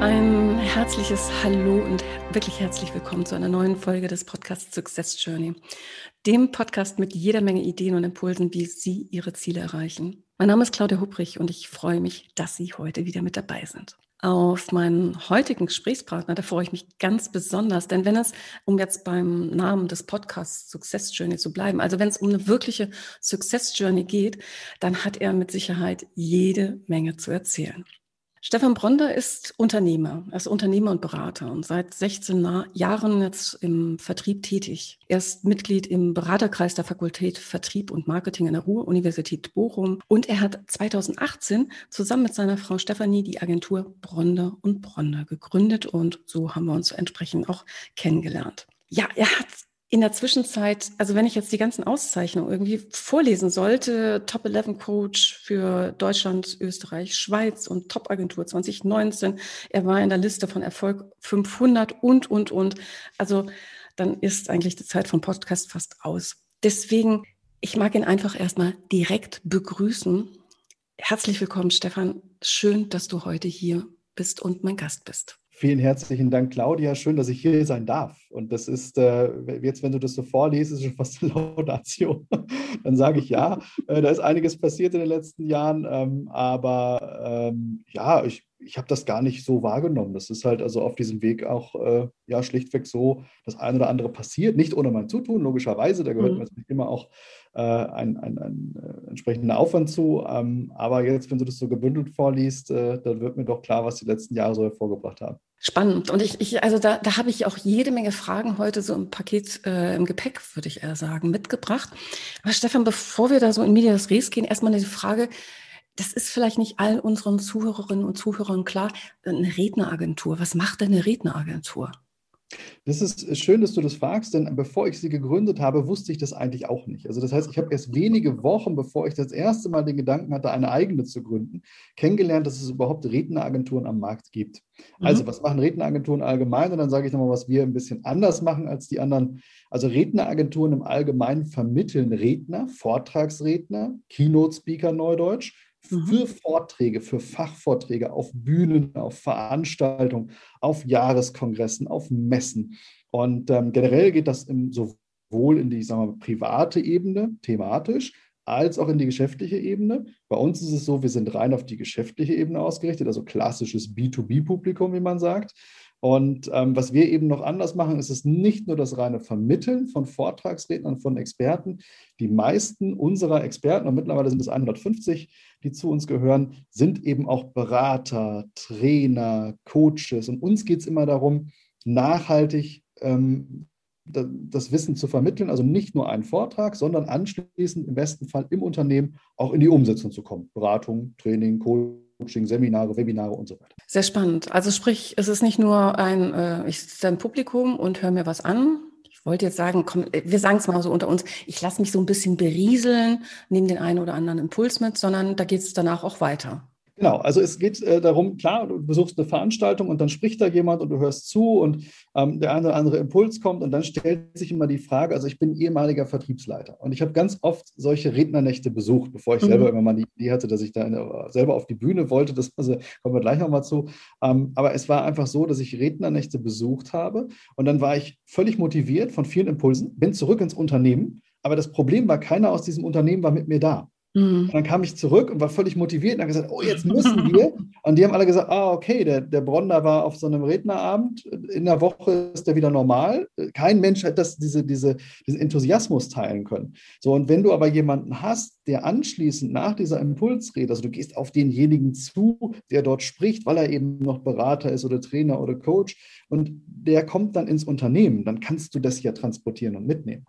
Ein herzliches Hallo und wirklich herzlich willkommen zu einer neuen Folge des Podcasts Success Journey, dem Podcast mit jeder Menge Ideen und Impulsen, wie Sie Ihre Ziele erreichen. Mein Name ist Claudia Hubrich und ich freue mich, dass Sie heute wieder mit dabei sind. Auf meinen heutigen Gesprächspartner, da freue ich mich ganz besonders, denn wenn es, um jetzt beim Namen des Podcasts Success Journey zu bleiben, also wenn es um eine wirkliche Success Journey geht, dann hat er mit Sicherheit jede Menge zu erzählen. Stefan Bronder ist Unternehmer, er ist Unternehmer und Berater und seit 16 Jahren jetzt im Vertrieb tätig. Er ist Mitglied im Beraterkreis der Fakultät Vertrieb und Marketing an der Ruhr-Universität Bochum und er hat 2018 zusammen mit seiner Frau Stefanie die Agentur Bronder und Bronder gegründet und so haben wir uns entsprechend auch kennengelernt. Ja, er hat in der Zwischenzeit, also wenn ich jetzt die ganzen Auszeichnungen irgendwie vorlesen sollte, Top 11 Coach für Deutschland, Österreich, Schweiz und Top Agentur 2019, er war in der Liste von Erfolg 500 und, und, und. Also dann ist eigentlich die Zeit vom Podcast fast aus. Deswegen, ich mag ihn einfach erstmal direkt begrüßen. Herzlich willkommen, Stefan. Schön, dass du heute hier bist und mein Gast bist. Vielen herzlichen Dank, Claudia. Schön, dass ich hier sein darf. Und das ist, äh, jetzt, wenn du das so vorliest, ist schon fast eine Laudation. Dann sage ich ja, äh, da ist einiges passiert in den letzten Jahren. Ähm, aber ähm, ja, ich, ich habe das gar nicht so wahrgenommen. Das ist halt also auf diesem Weg auch äh, ja schlichtweg so, das eine oder andere passiert. Nicht ohne mein Zutun, logischerweise. Da gehört mhm. natürlich immer auch äh, ein, ein, ein äh, entsprechender Aufwand zu. Ähm, aber jetzt, wenn du das so gebündelt vorliest, äh, dann wird mir doch klar, was die letzten Jahre so hervorgebracht haben. Spannend. Und ich, ich also da, da habe ich auch jede Menge Fragen heute so im Paket, äh, im Gepäck, würde ich eher sagen, mitgebracht. Aber Stefan, bevor wir da so in Medias Res gehen, erstmal eine Frage. Das ist vielleicht nicht all unseren Zuhörerinnen und Zuhörern klar. Eine Redneragentur. Was macht denn eine Redneragentur? Das ist schön, dass du das fragst, denn bevor ich sie gegründet habe, wusste ich das eigentlich auch nicht. Also das heißt, ich habe erst wenige Wochen, bevor ich das erste Mal den Gedanken hatte, eine eigene zu gründen, kennengelernt, dass es überhaupt Redneragenturen am Markt gibt. Mhm. Also was machen Redneragenturen allgemein? Und dann sage ich nochmal, was wir ein bisschen anders machen als die anderen. Also Redneragenturen im Allgemeinen vermitteln Redner, Vortragsredner, Keynote-Speaker Neudeutsch, Mhm. für Vorträge, für Fachvorträge auf Bühnen, auf Veranstaltungen, auf Jahreskongressen, auf Messen. Und ähm, generell geht das im, sowohl in die sagen wir, private Ebene, thematisch, als auch in die geschäftliche Ebene. Bei uns ist es so, wir sind rein auf die geschäftliche Ebene ausgerichtet, also klassisches B2B-Publikum, wie man sagt. Und ähm, was wir eben noch anders machen, ist es nicht nur das reine Vermitteln von Vortragsrednern, von Experten. Die meisten unserer Experten, und mittlerweile sind es 150, die zu uns gehören, sind eben auch Berater, Trainer, Coaches. Und uns geht es immer darum, nachhaltig ähm, das Wissen zu vermitteln, also nicht nur einen Vortrag, sondern anschließend im besten Fall im Unternehmen auch in die Umsetzung zu kommen. Beratung, Training, Coaching. Seminare, Webinare und so weiter. Sehr spannend. Also sprich, es ist nicht nur ein, äh, ich sitze im Publikum und höre mir was an. Wollte jetzt sagen, komm, äh, wir sagen es mal so unter uns, ich lasse mich so ein bisschen berieseln, nehme den einen oder anderen Impuls mit, sondern da geht es danach auch weiter. Genau, also es geht äh, darum, klar, du besuchst eine Veranstaltung und dann spricht da jemand und du hörst zu und ähm, der eine oder andere Impuls kommt und dann stellt sich immer die Frage, also ich bin ehemaliger Vertriebsleiter und ich habe ganz oft solche Rednernächte besucht, bevor ich mhm. selber irgendwann mal die Idee hatte, dass ich da eine, selber auf die Bühne wollte, das also, kommen wir gleich nochmal zu, ähm, aber es war einfach so, dass ich Rednernächte besucht habe und dann war ich völlig motiviert von vielen Impulsen, bin zurück ins Unternehmen, aber das Problem war, keiner aus diesem Unternehmen war mit mir da. Mhm. Und dann kam ich zurück und war völlig motiviert und habe gesagt, oh, jetzt müssen wir. Und die haben alle gesagt, ah, okay, der, der Bronner war auf so einem Rednerabend, in der Woche ist der wieder normal. Kein Mensch hat das, diese, diese, diesen Enthusiasmus teilen können. So, und wenn du aber jemanden hast, der anschließend nach dieser Impulsrede, also du gehst auf denjenigen zu, der dort spricht, weil er eben noch Berater ist oder Trainer oder Coach, und der kommt dann ins Unternehmen, dann kannst du das ja transportieren und mitnehmen.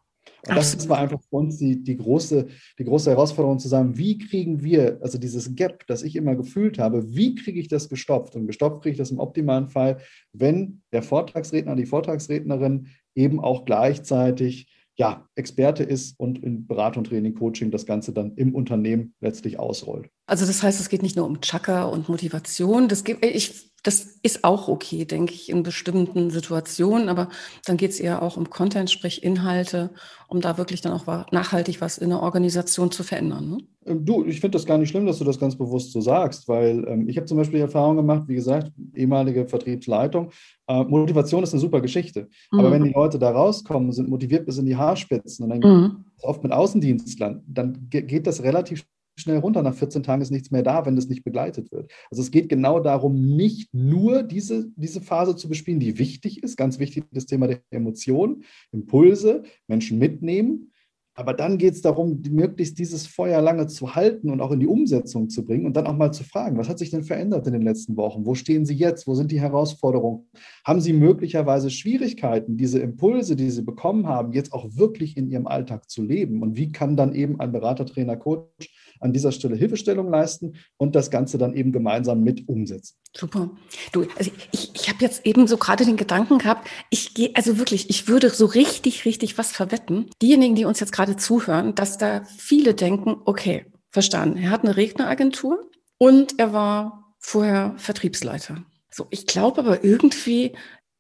Und das war einfach für uns die, die, große, die große Herausforderung zu sagen, wie kriegen wir, also dieses Gap, das ich immer gefühlt habe, wie kriege ich das gestopft? Und gestopft kriege ich das im optimalen Fall, wenn der Vortragsredner, die Vortragsrednerin eben auch gleichzeitig ja, Experte ist und in Beratung, Training, Coaching das Ganze dann im Unternehmen letztlich ausrollt. Also das heißt, es geht nicht nur um Chakra und Motivation. Das, gibt, ich, das ist auch okay, denke ich, in bestimmten Situationen. Aber dann geht es eher auch um Content, sprich Inhalte, um da wirklich dann auch nachhaltig was in der Organisation zu verändern. Ne? Ähm, du, ich finde das gar nicht schlimm, dass du das ganz bewusst so sagst, weil ähm, ich habe zum Beispiel die Erfahrung gemacht, wie gesagt, ehemalige Vertriebsleitung, äh, Motivation ist eine super Geschichte. Mhm. Aber wenn die Leute da rauskommen, sind motiviert bis in die Haarspitzen und dann mhm. oft mit Außendienstlern, dann geht das relativ schnell runter. Nach 14 Tagen ist nichts mehr da, wenn das nicht begleitet wird. Also es geht genau darum, nicht nur diese, diese Phase zu bespielen, die wichtig ist, ganz wichtig das Thema der Emotionen, Impulse, Menschen mitnehmen, aber dann geht es darum, möglichst dieses Feuer lange zu halten und auch in die Umsetzung zu bringen und dann auch mal zu fragen, was hat sich denn verändert in den letzten Wochen? Wo stehen Sie jetzt? Wo sind die Herausforderungen? Haben Sie möglicherweise Schwierigkeiten, diese Impulse, die Sie bekommen haben, jetzt auch wirklich in Ihrem Alltag zu leben? Und wie kann dann eben ein Berater, Trainer, Coach an dieser Stelle Hilfestellung leisten und das Ganze dann eben gemeinsam mit umsetzen. Super. Du, also ich, ich habe jetzt eben so gerade den Gedanken gehabt, ich gehe, also wirklich, ich würde so richtig, richtig was verwetten. Diejenigen, die uns jetzt gerade zuhören, dass da viele denken, okay, verstanden, er hat eine Regneragentur und er war vorher Vertriebsleiter. So, ich glaube aber irgendwie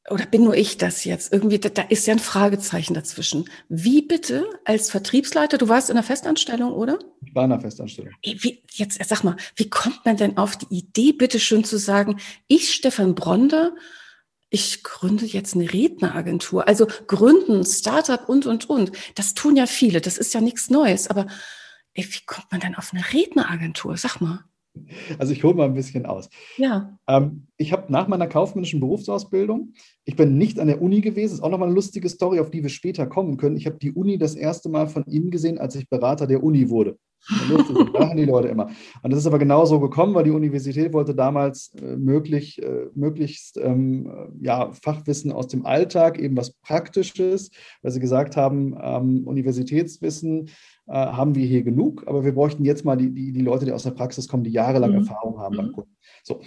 oder bin nur ich das jetzt? Irgendwie, da, da, ist ja ein Fragezeichen dazwischen. Wie bitte als Vertriebsleiter, du warst in einer Festanstellung, oder? Ich war in einer Festanstellung. Wie, jetzt sag mal, wie kommt man denn auf die Idee, bitte schön zu sagen, ich, Stefan Bronder, ich gründe jetzt eine Redneragentur. Also gründen, Startup und, und, und. Das tun ja viele. Das ist ja nichts Neues. Aber ey, wie kommt man denn auf eine Redneragentur? Sag mal. Also ich hole mal ein bisschen aus. Ja. Ähm, ich habe nach meiner kaufmännischen Berufsausbildung, ich bin nicht an der Uni gewesen, ist auch nochmal eine lustige Story, auf die wir später kommen können. Ich habe die Uni das erste Mal von Ihnen gesehen, als ich Berater der Uni wurde. Lachen die Leute immer. Und das ist aber genau so gekommen, weil die Universität wollte damals äh, möglich, äh, möglichst ähm, ja, Fachwissen aus dem Alltag, eben was Praktisches, weil sie gesagt haben, ähm, Universitätswissen äh, haben wir hier genug, aber wir bräuchten jetzt mal die, die, die Leute, die aus der Praxis kommen, die jahrelang mhm. Erfahrung haben beim mhm. Kunden. So.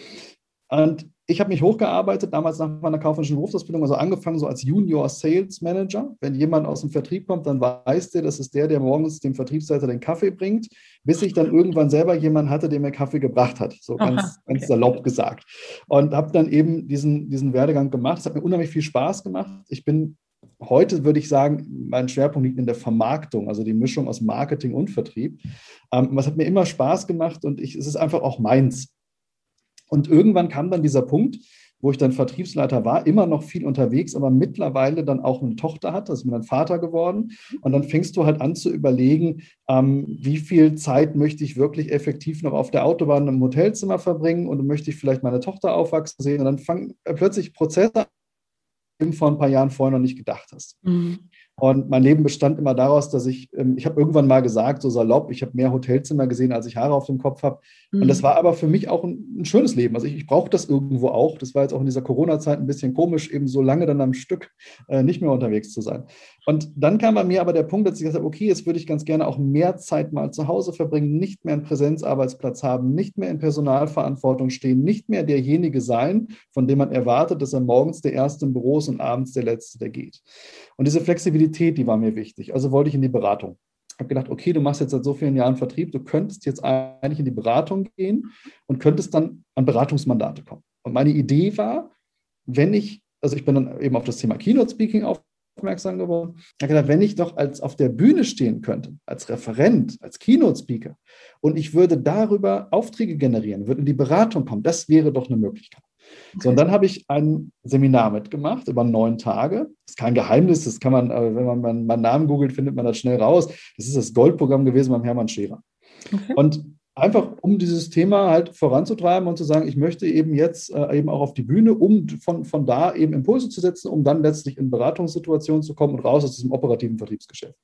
Und ich habe mich hochgearbeitet, damals nach meiner kaufmännischen Berufsausbildung, also angefangen so als Junior Sales Manager. Wenn jemand aus dem Vertrieb kommt, dann weiß der, das ist der, der morgens dem Vertriebsleiter den Kaffee bringt, bis ich dann irgendwann selber jemanden hatte, der mir Kaffee gebracht hat, so ganz, Aha, okay. ganz salopp gesagt. Und habe dann eben diesen, diesen Werdegang gemacht. Es hat mir unheimlich viel Spaß gemacht. Ich bin heute, würde ich sagen, mein Schwerpunkt liegt in der Vermarktung, also die Mischung aus Marketing und Vertrieb. Ähm, was hat mir immer Spaß gemacht und ich, es ist einfach auch meins. Und irgendwann kam dann dieser Punkt, wo ich dann Vertriebsleiter war, immer noch viel unterwegs, aber mittlerweile dann auch eine Tochter hat, das ist mir dann Vater geworden. Und dann fängst du halt an zu überlegen, ähm, wie viel Zeit möchte ich wirklich effektiv noch auf der Autobahn im Hotelzimmer verbringen und möchte ich vielleicht meine Tochter aufwachsen sehen. Und dann fangen plötzlich Prozesse vor ein paar Jahren vorher noch nicht gedacht hast. Mhm. Und mein Leben bestand immer daraus, dass ich, ähm, ich habe irgendwann mal gesagt, so salopp, ich habe mehr Hotelzimmer gesehen, als ich Haare auf dem Kopf habe. Mhm. Und das mhm. war aber für mich auch ein, ein schönes Leben. Also ich, ich brauche das irgendwo auch. Das war jetzt auch in dieser Corona-Zeit ein bisschen komisch, eben so lange dann am Stück äh, nicht mehr unterwegs zu sein. Und dann kam bei mir aber der Punkt, dass ich gesagt habe, okay, jetzt würde ich ganz gerne auch mehr Zeit mal zu Hause verbringen, nicht mehr einen Präsenzarbeitsplatz haben, nicht mehr in Personalverantwortung stehen, nicht mehr derjenige sein, von dem man erwartet, dass er morgens der Erste im Büro ist und abends der Letzte, der geht. Und diese Flexibilität, die war mir wichtig. Also wollte ich in die Beratung. Ich habe gedacht, okay, du machst jetzt seit so vielen Jahren Vertrieb, du könntest jetzt eigentlich in die Beratung gehen und könntest dann an Beratungsmandate kommen. Und meine Idee war, wenn ich, also ich bin dann eben auf das Thema Keynote Speaking aufmerksam geworden. Ich habe gedacht, wenn ich doch als auf der Bühne stehen könnte, als Referent, als Keynote Speaker und ich würde darüber Aufträge generieren, würde in die Beratung kommen, das wäre doch eine Möglichkeit. So, und dann habe ich ein Seminar mitgemacht über neun Tage. Das ist kein Geheimnis, das kann man, äh, wenn man meinen Namen googelt, findet man das schnell raus. Das ist das Goldprogramm gewesen beim Hermann Scherer. Okay. Und einfach um dieses Thema halt voranzutreiben und zu sagen, ich möchte eben jetzt äh, eben auch auf die Bühne, um von, von da eben Impulse zu setzen, um dann letztlich in Beratungssituationen zu kommen und raus aus diesem operativen Vertriebsgeschäft.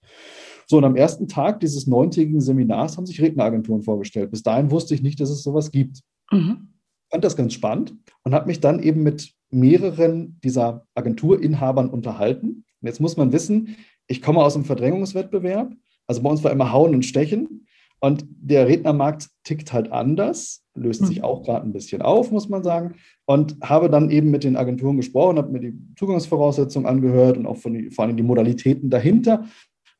So, und am ersten Tag dieses neuntägigen Seminars haben sich Redneragenturen vorgestellt. Bis dahin wusste ich nicht, dass es sowas gibt. Mhm fand das ganz spannend und habe mich dann eben mit mehreren dieser Agenturinhabern unterhalten. Und jetzt muss man wissen, ich komme aus einem Verdrängungswettbewerb. Also bei uns war immer Hauen und Stechen. Und der Rednermarkt tickt halt anders, löst sich mhm. auch gerade ein bisschen auf, muss man sagen. Und habe dann eben mit den Agenturen gesprochen, habe mir die Zugangsvoraussetzungen angehört und auch von die, vor allem die Modalitäten dahinter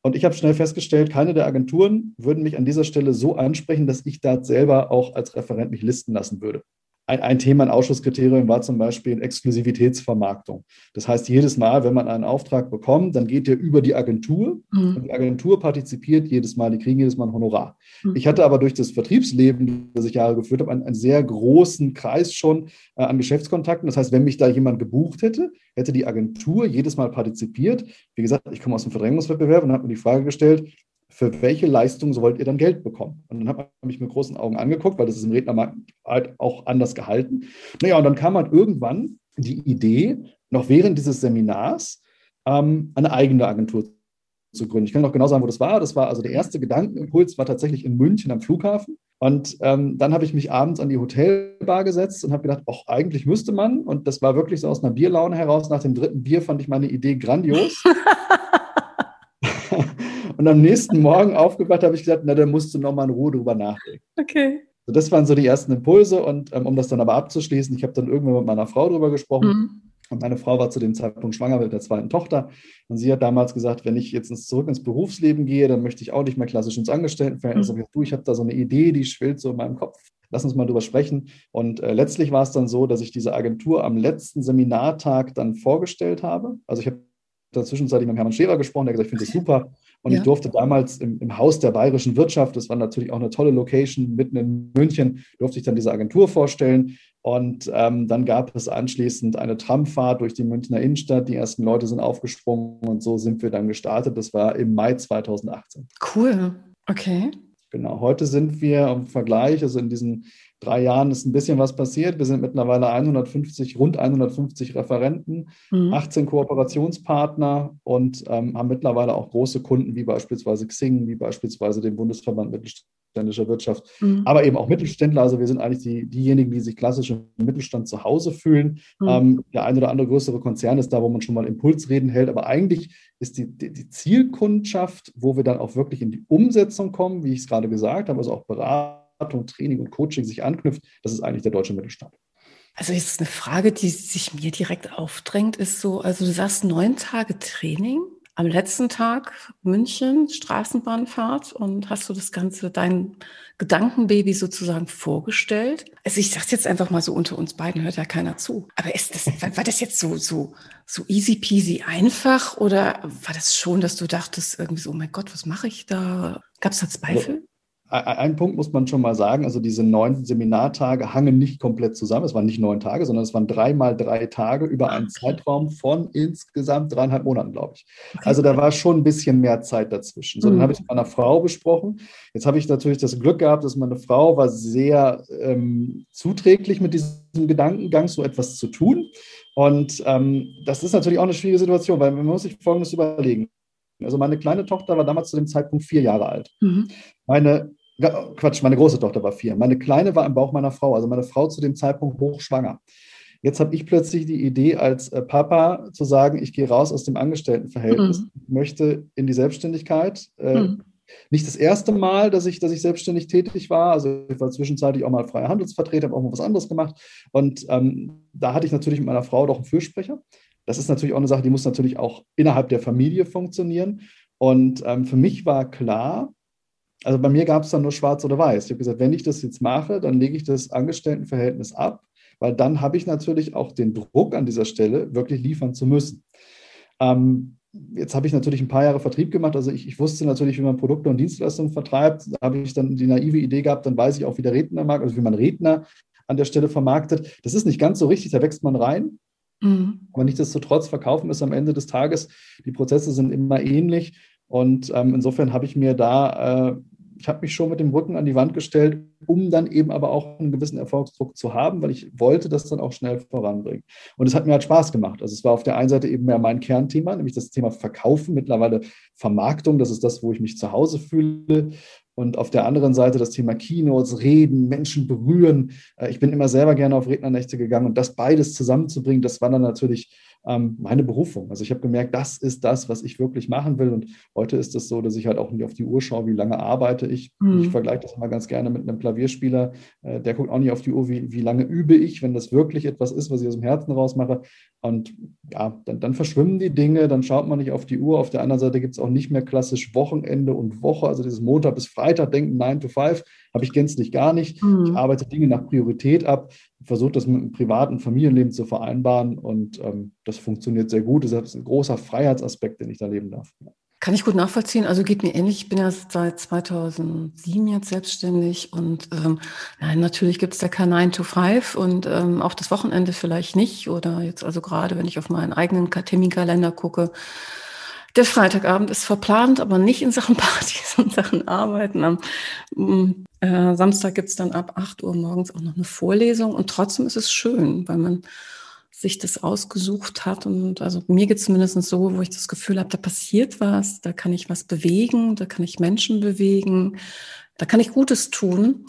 Und ich habe schnell festgestellt, keine der Agenturen würden mich an dieser Stelle so ansprechen, dass ich da selber auch als Referent mich listen lassen würde. Ein, ein Thema, ein Ausschusskriterium war zum Beispiel Exklusivitätsvermarktung. Das heißt, jedes Mal, wenn man einen Auftrag bekommt, dann geht der über die Agentur mhm. und die Agentur partizipiert jedes Mal, die kriegen jedes Mal ein Honorar. Mhm. Ich hatte aber durch das Vertriebsleben, das ich Jahre geführt habe, einen, einen sehr großen Kreis schon äh, an Geschäftskontakten. Das heißt, wenn mich da jemand gebucht hätte, hätte die Agentur jedes Mal partizipiert. Wie gesagt, ich komme aus dem Verdrängungswettbewerb und habe mir die Frage gestellt, für welche Leistung wollt ihr dann Geld bekommen? Und dann hat man mich mit großen Augen angeguckt, weil das ist im Rednermarkt halt auch anders gehalten. Naja, und dann kam halt irgendwann die Idee, noch während dieses Seminars ähm, eine eigene Agentur zu gründen. Ich kann noch genau sagen, wo das war. Das war also der erste Gedankenimpuls, war tatsächlich in München am Flughafen. Und ähm, dann habe ich mich abends an die Hotelbar gesetzt und habe gedacht, ach, eigentlich müsste man. Und das war wirklich so aus einer Bierlaune heraus. Nach dem dritten Bier fand ich meine Idee grandios. Und am nächsten Morgen aufgewacht habe ich gesagt, na, da musst du nochmal in Ruhe drüber nachdenken. Okay. So, das waren so die ersten Impulse. Und ähm, um das dann aber abzuschließen, ich habe dann irgendwann mit meiner Frau drüber gesprochen. Mhm. Und meine Frau war zu dem Zeitpunkt schwanger mit der zweiten Tochter. Und sie hat damals gesagt, wenn ich jetzt zurück ins Berufsleben gehe, dann möchte ich auch nicht mehr klassisch ins Angestelltenverhältnis. Mhm. Du, ich habe da so eine Idee, die schwillt so in meinem Kopf. Lass uns mal drüber sprechen. Und äh, letztlich war es dann so, dass ich diese Agentur am letzten Seminartag dann vorgestellt habe. Also ich habe dazwischenzeitlich mit Hermann Scherer gesprochen, der hat gesagt, ich finde das super. Und ja. ich durfte damals im, im, Haus der bayerischen Wirtschaft, das war natürlich auch eine tolle Location mitten in München, durfte ich dann diese Agentur vorstellen. Und ähm, dann gab es anschließend eine Tramfahrt durch die Münchner Innenstadt. Die ersten Leute sind aufgesprungen und so sind wir dann gestartet. Das war im Mai 2018. Cool. Okay. Genau. Heute sind wir im Vergleich, also in diesen drei Jahren ist ein bisschen was passiert. Wir sind mittlerweile 150, rund 150 Referenten, mhm. 18 Kooperationspartner und ähm, haben mittlerweile auch große Kunden wie beispielsweise Xing, wie beispielsweise den Bundesverband mittelständischer Wirtschaft, mhm. aber eben auch Mittelständler. Also wir sind eigentlich die, diejenigen, die sich klassisch im Mittelstand zu Hause fühlen. Mhm. Ähm, der ein oder andere größere Konzern ist da, wo man schon mal Impulsreden hält, aber eigentlich ist die, die, die Zielkundschaft, wo wir dann auch wirklich in die Umsetzung kommen, wie ich es gerade gesagt habe, also auch beraten Beratung, Training und Coaching sich anknüpft, das ist eigentlich der deutsche Mittelstand. Also ist eine Frage, die sich mir direkt aufdrängt, ist so, also du sagst neun Tage Training, am letzten Tag München, Straßenbahnfahrt und hast du das Ganze, dein Gedankenbaby sozusagen vorgestellt? Also ich sag's jetzt einfach mal so unter uns beiden, hört ja keiner zu. Aber ist das, war das jetzt so, so, so easy peasy einfach oder war das schon, dass du dachtest irgendwie so, oh mein Gott, was mache ich da? Gab es da Zweifel? Ein Punkt muss man schon mal sagen, also diese neun Seminartage hangen nicht komplett zusammen. Es waren nicht neun Tage, sondern es waren dreimal drei Tage über einen Zeitraum von insgesamt dreieinhalb Monaten, glaube ich. Also da war schon ein bisschen mehr Zeit dazwischen. So, dann mhm. habe ich mit meiner Frau besprochen. Jetzt habe ich natürlich das Glück gehabt, dass meine Frau war sehr ähm, zuträglich mit diesem Gedankengang, so etwas zu tun. Und ähm, das ist natürlich auch eine schwierige Situation, weil man muss sich Folgendes überlegen. Also meine kleine Tochter war damals zu dem Zeitpunkt vier Jahre alt. Mhm. Meine Quatsch, meine große Tochter war vier. Meine kleine war im Bauch meiner Frau, also meine Frau zu dem Zeitpunkt hochschwanger. Jetzt habe ich plötzlich die Idee, als äh, Papa zu sagen, ich gehe raus aus dem Angestelltenverhältnis, mhm. möchte in die Selbstständigkeit. Äh, mhm. Nicht das erste Mal, dass ich, dass ich selbstständig tätig war. Also ich war zwischenzeitlich auch mal freier Handelsvertreter, habe auch mal was anderes gemacht. Und ähm, da hatte ich natürlich mit meiner Frau doch einen Fürsprecher. Das ist natürlich auch eine Sache, die muss natürlich auch innerhalb der Familie funktionieren. Und ähm, für mich war klar, also bei mir gab es dann nur schwarz oder weiß. Ich habe gesagt, wenn ich das jetzt mache, dann lege ich das Angestelltenverhältnis ab, weil dann habe ich natürlich auch den Druck an dieser Stelle, wirklich liefern zu müssen. Ähm, jetzt habe ich natürlich ein paar Jahre Vertrieb gemacht. Also ich, ich, wusste natürlich, wie man Produkte und Dienstleistungen vertreibt. Da habe ich dann die naive Idee gehabt, dann weiß ich auch, wie der Redner mag, also wie man Redner an der Stelle vermarktet. Das ist nicht ganz so richtig, da wächst man rein. Mhm. Aber nichtsdestotrotz verkaufen ist am Ende des Tages, die Prozesse sind immer ähnlich. Und ähm, insofern habe ich mir da äh, ich habe mich schon mit dem Rücken an die Wand gestellt, um dann eben aber auch einen gewissen Erfolgsdruck zu haben, weil ich wollte das dann auch schnell voranbringen. Und es hat mir halt Spaß gemacht. Also es war auf der einen Seite eben mehr mein Kernthema, nämlich das Thema Verkaufen, mittlerweile Vermarktung. Das ist das, wo ich mich zu Hause fühle. Und auf der anderen Seite das Thema Keynotes, Reden, Menschen berühren. Äh, ich bin immer selber gerne auf Rednernächte gegangen und das beides zusammenzubringen, das war dann natürlich ähm, meine Berufung. Also ich habe gemerkt, das ist das, was ich wirklich machen will. Und heute ist es so, dass ich halt auch nicht auf die Uhr schaue, wie lange arbeite ich. Mhm. Ich vergleiche das mal ganz gerne mit einem Klavierspieler. Äh, der guckt auch nicht auf die Uhr, wie, wie lange übe ich, wenn das wirklich etwas ist, was ich aus dem Herzen raus mache. Und ja, dann, dann, verschwimmen die Dinge, dann schaut man nicht auf die Uhr. Auf der anderen Seite gibt es auch nicht mehr klassisch Wochenende und Woche, also dieses Montag bis Freitag denken, 9 to 5, habe ich gänzlich gar nicht. Mhm. Ich arbeite Dinge nach Priorität ab, versuche das mit einem privaten Familienleben zu vereinbaren und ähm, das funktioniert sehr gut. Das ist ein großer Freiheitsaspekt, den ich da leben darf. Kann ich gut nachvollziehen. Also geht mir ähnlich. Ich bin ja seit 2007 jetzt selbstständig und ähm, nein, natürlich gibt es da kein 9 to 5 und ähm, auch das Wochenende vielleicht nicht. Oder jetzt also gerade, wenn ich auf meinen eigenen Terminkalender gucke, der Freitagabend ist verplant, aber nicht in Sachen Partys und Sachen Arbeiten. Am mm, äh, Samstag gibt's dann ab 8 Uhr morgens auch noch eine Vorlesung und trotzdem ist es schön, weil man sich das ausgesucht hat. Und also mir geht es zumindest so, wo ich das Gefühl habe, da passiert was, da kann ich was bewegen, da kann ich Menschen bewegen, da kann ich Gutes tun.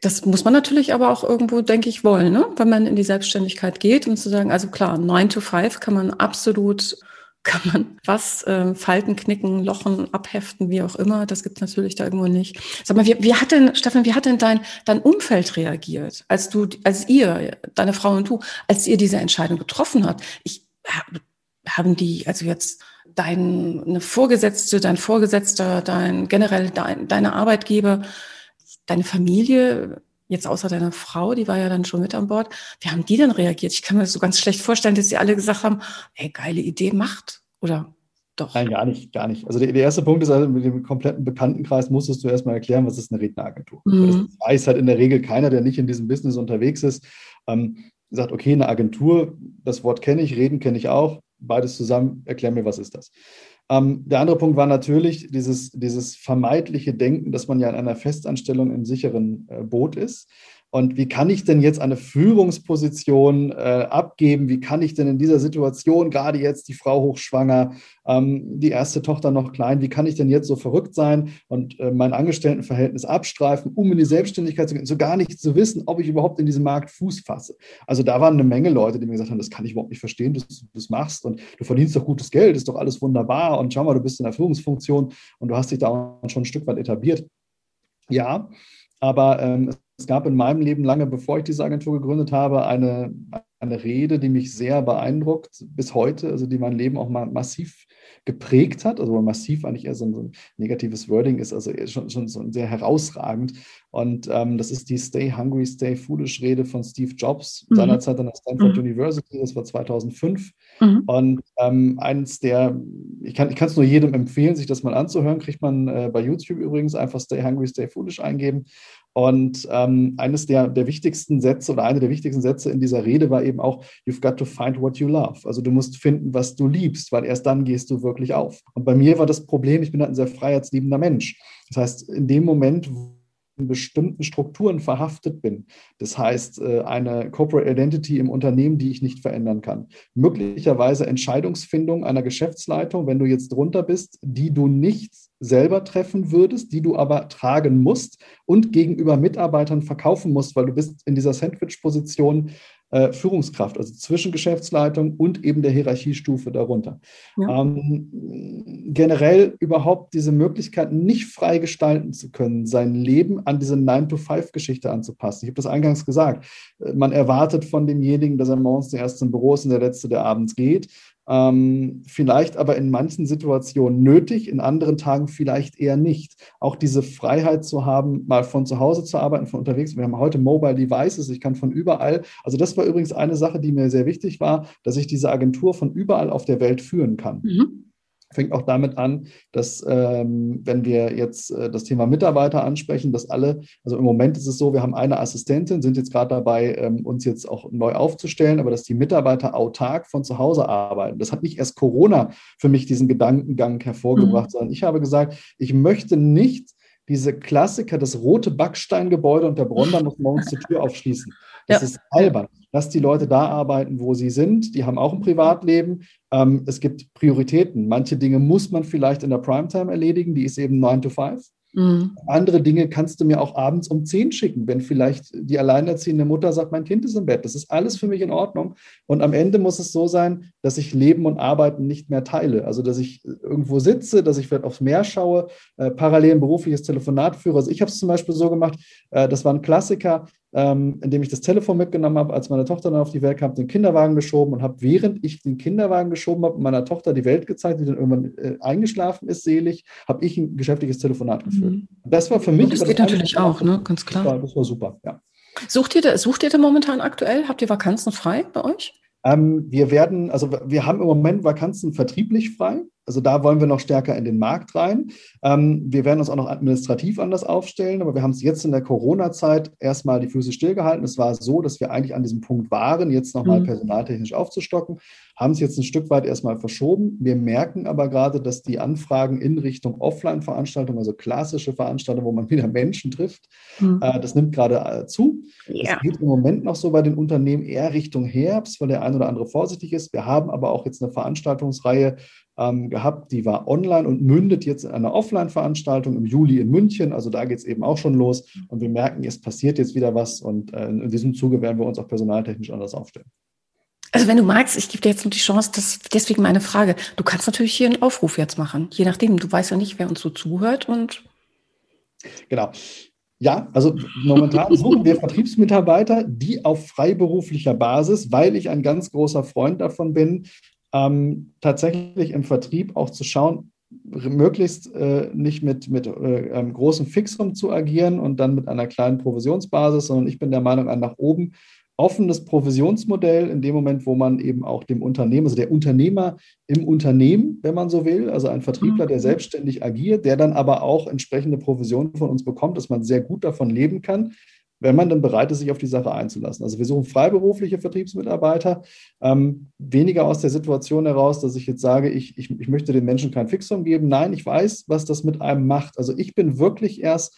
Das muss man natürlich aber auch irgendwo, denke ich, wollen, ne? wenn man in die Selbstständigkeit geht und zu sagen, also klar, 9 to 5 kann man absolut kann man was, äh, Falten knicken, Lochen abheften, wie auch immer. Das gibt es natürlich da irgendwo nicht. Sag mal, wie, wie hat denn, Stefan, wie hat denn dein, dein Umfeld reagiert, als du, als ihr, deine Frau und du, als ihr diese Entscheidung getroffen habt? Ich, haben die, also jetzt deine Vorgesetzte, dein Vorgesetzter, dein generell dein, deine Arbeitgeber, deine Familie, jetzt außer deiner Frau, die war ja dann schon mit an Bord, wie haben die denn reagiert? Ich kann mir das so ganz schlecht vorstellen, dass sie alle gesagt haben, ey, geile Idee, macht. Oder doch? Nein, gar nicht, gar nicht. Also der, der erste Punkt ist, also mit dem kompletten Bekanntenkreis musstest du erstmal erklären, was ist eine Redneragentur. Mhm. Das weiß halt in der Regel keiner, der nicht in diesem Business unterwegs ist. Ähm, sagt, okay, eine Agentur, das Wort kenne ich, reden kenne ich auch, beides zusammen, erklär mir, was ist das? Ähm, der andere Punkt war natürlich dieses, dieses vermeidliche Denken, dass man ja in einer Festanstellung im sicheren äh, Boot ist. Und wie kann ich denn jetzt eine Führungsposition äh, abgeben? Wie kann ich denn in dieser Situation, gerade jetzt die Frau hochschwanger, ähm, die erste Tochter noch klein, wie kann ich denn jetzt so verrückt sein und äh, mein Angestelltenverhältnis abstreifen, um in die Selbstständigkeit zu gehen, so gar nicht zu wissen, ob ich überhaupt in diesem Markt Fuß fasse? Also da waren eine Menge Leute, die mir gesagt haben, das kann ich überhaupt nicht verstehen, dass du das machst und du verdienst doch gutes Geld, ist doch alles wunderbar und schau mal, du bist in der Führungsfunktion und du hast dich da auch schon ein Stück weit etabliert. Ja, aber ähm, es gab in meinem Leben lange, bevor ich diese Agentur gegründet habe, eine, eine Rede, die mich sehr beeindruckt bis heute, also die mein Leben auch mal massiv geprägt hat, also massiv eigentlich eher so ein, so ein negatives Wording ist, also schon, schon so sehr herausragend. Und ähm, das ist die Stay Hungry, Stay Foolish Rede von Steve Jobs, mhm. seinerzeit an der Stanford mhm. University, das war 2005. Mhm. Und ähm, eines der, ich kann es nur jedem empfehlen, sich das mal anzuhören, kriegt man äh, bei YouTube übrigens einfach Stay Hungry, Stay Foolish eingeben. Und ähm, eines der, der wichtigsten Sätze oder eine der wichtigsten Sätze in dieser Rede war eben auch, you've got to find what you love. Also du musst finden, was du liebst, weil erst dann gehst du wirklich auf. Und bei mir war das Problem, ich bin halt ein sehr freiheitsliebender Mensch. Das heißt, in dem Moment, in bestimmten Strukturen verhaftet bin. Das heißt, äh, eine Corporate Identity im Unternehmen, die ich nicht verändern kann. Möglicherweise Entscheidungsfindung einer Geschäftsleitung, wenn du jetzt drunter bist, die du nicht selber treffen würdest, die du aber tragen musst und gegenüber Mitarbeitern verkaufen musst, weil du bist in dieser Sandwich-Position äh, Führungskraft, also zwischen Geschäftsleitung und eben der Hierarchiestufe darunter. Ja. Ähm, generell überhaupt diese Möglichkeit nicht frei gestalten zu können, sein Leben an diese 9-to-5-Geschichte anzupassen. Ich habe das eingangs gesagt. Äh, man erwartet von demjenigen, dass er morgens der erste im Büro ist und der letzte, der abends geht ähm, vielleicht aber in manchen Situationen nötig, in anderen Tagen vielleicht eher nicht. Auch diese Freiheit zu haben, mal von zu Hause zu arbeiten, von unterwegs. Wir haben heute Mobile Devices, ich kann von überall. Also das war übrigens eine Sache, die mir sehr wichtig war, dass ich diese Agentur von überall auf der Welt führen kann. Mhm fängt auch damit an, dass ähm, wenn wir jetzt äh, das Thema Mitarbeiter ansprechen, dass alle, also im Moment ist es so, wir haben eine Assistentin, sind jetzt gerade dabei, ähm, uns jetzt auch neu aufzustellen, aber dass die Mitarbeiter autark von zu Hause arbeiten. Das hat nicht erst Corona für mich diesen Gedankengang hervorgebracht, mhm. sondern ich habe gesagt, ich möchte nicht diese Klassiker, das rote Backsteingebäude und der Bronder muss morgens die Tür aufschließen. Das ja. ist albern. Lass die Leute da arbeiten, wo sie sind. Die haben auch ein Privatleben. Ähm, es gibt Prioritäten. Manche Dinge muss man vielleicht in der Primetime erledigen. Die ist eben 9 to 5. Mhm. Andere Dinge kannst du mir auch abends um 10 schicken, wenn vielleicht die alleinerziehende Mutter sagt, mein Kind ist im Bett. Das ist alles für mich in Ordnung. Und am Ende muss es so sein, dass ich Leben und Arbeiten nicht mehr teile. Also, dass ich irgendwo sitze, dass ich vielleicht aufs Meer schaue, äh, parallel ein berufliches Telefonat führe. Also, ich habe es zum Beispiel so gemacht, äh, das war ein Klassiker ähm, indem ich das Telefon mitgenommen habe, als meine Tochter dann auf die Welt kam, den Kinderwagen geschoben und habe, während ich den Kinderwagen geschoben habe, meiner Tochter die Welt gezeigt, die dann irgendwann äh, eingeschlafen ist, selig, habe ich ein geschäftliches Telefonat geführt. Mhm. Das war für mich. das geht das natürlich auch, ne? ganz klar. Das war, das war super, ja. Sucht ihr, da, sucht ihr da momentan aktuell? Habt ihr Vakanzen frei bei euch? Ähm, wir werden, also wir haben im Moment Vakanzen vertrieblich frei. Also da wollen wir noch stärker in den Markt rein. Ähm, wir werden uns auch noch administrativ anders aufstellen, aber wir haben es jetzt in der Corona-Zeit erstmal die Füße stillgehalten. Es war so, dass wir eigentlich an diesem Punkt waren, jetzt nochmal mhm. personaltechnisch aufzustocken, haben es jetzt ein Stück weit erstmal verschoben. Wir merken aber gerade, dass die Anfragen in Richtung Offline-Veranstaltungen, also klassische Veranstaltungen, wo man wieder Menschen trifft, mhm. äh, das nimmt gerade äh, zu. Ja. Das geht im Moment noch so bei den Unternehmen eher Richtung Herbst, weil der ein oder andere vorsichtig ist. Wir haben aber auch jetzt eine Veranstaltungsreihe ähm, gehabt, die war online und mündet jetzt in einer Offline-Veranstaltung im Juli in München. Also da geht es eben auch schon los und wir merken, es passiert jetzt wieder was und äh, in diesem Zuge werden wir uns auch personaltechnisch anders aufstellen. Also wenn du magst, ich gebe dir jetzt noch die Chance, das, deswegen meine Frage. Du kannst natürlich hier einen Aufruf jetzt machen, je nachdem. Du weißt ja nicht, wer uns so zuhört und Genau. Ja, also momentan suchen wir Vertriebsmitarbeiter, die auf freiberuflicher Basis, weil ich ein ganz großer Freund davon bin, ähm, tatsächlich im Vertrieb auch zu schauen, möglichst äh, nicht mit, mit äh, einem großen Fixum zu agieren und dann mit einer kleinen Provisionsbasis, sondern ich bin der Meinung, ein nach oben offenes Provisionsmodell in dem Moment, wo man eben auch dem Unternehmen, also der Unternehmer im Unternehmen, wenn man so will, also ein Vertriebler, der mhm. selbstständig agiert, der dann aber auch entsprechende Provisionen von uns bekommt, dass man sehr gut davon leben kann, wenn man dann bereit ist, sich auf die Sache einzulassen. Also wir suchen freiberufliche Vertriebsmitarbeiter, ähm, weniger aus der Situation heraus, dass ich jetzt sage, ich, ich, ich möchte den Menschen kein Fixum geben. Nein, ich weiß, was das mit einem macht. Also ich bin wirklich erst,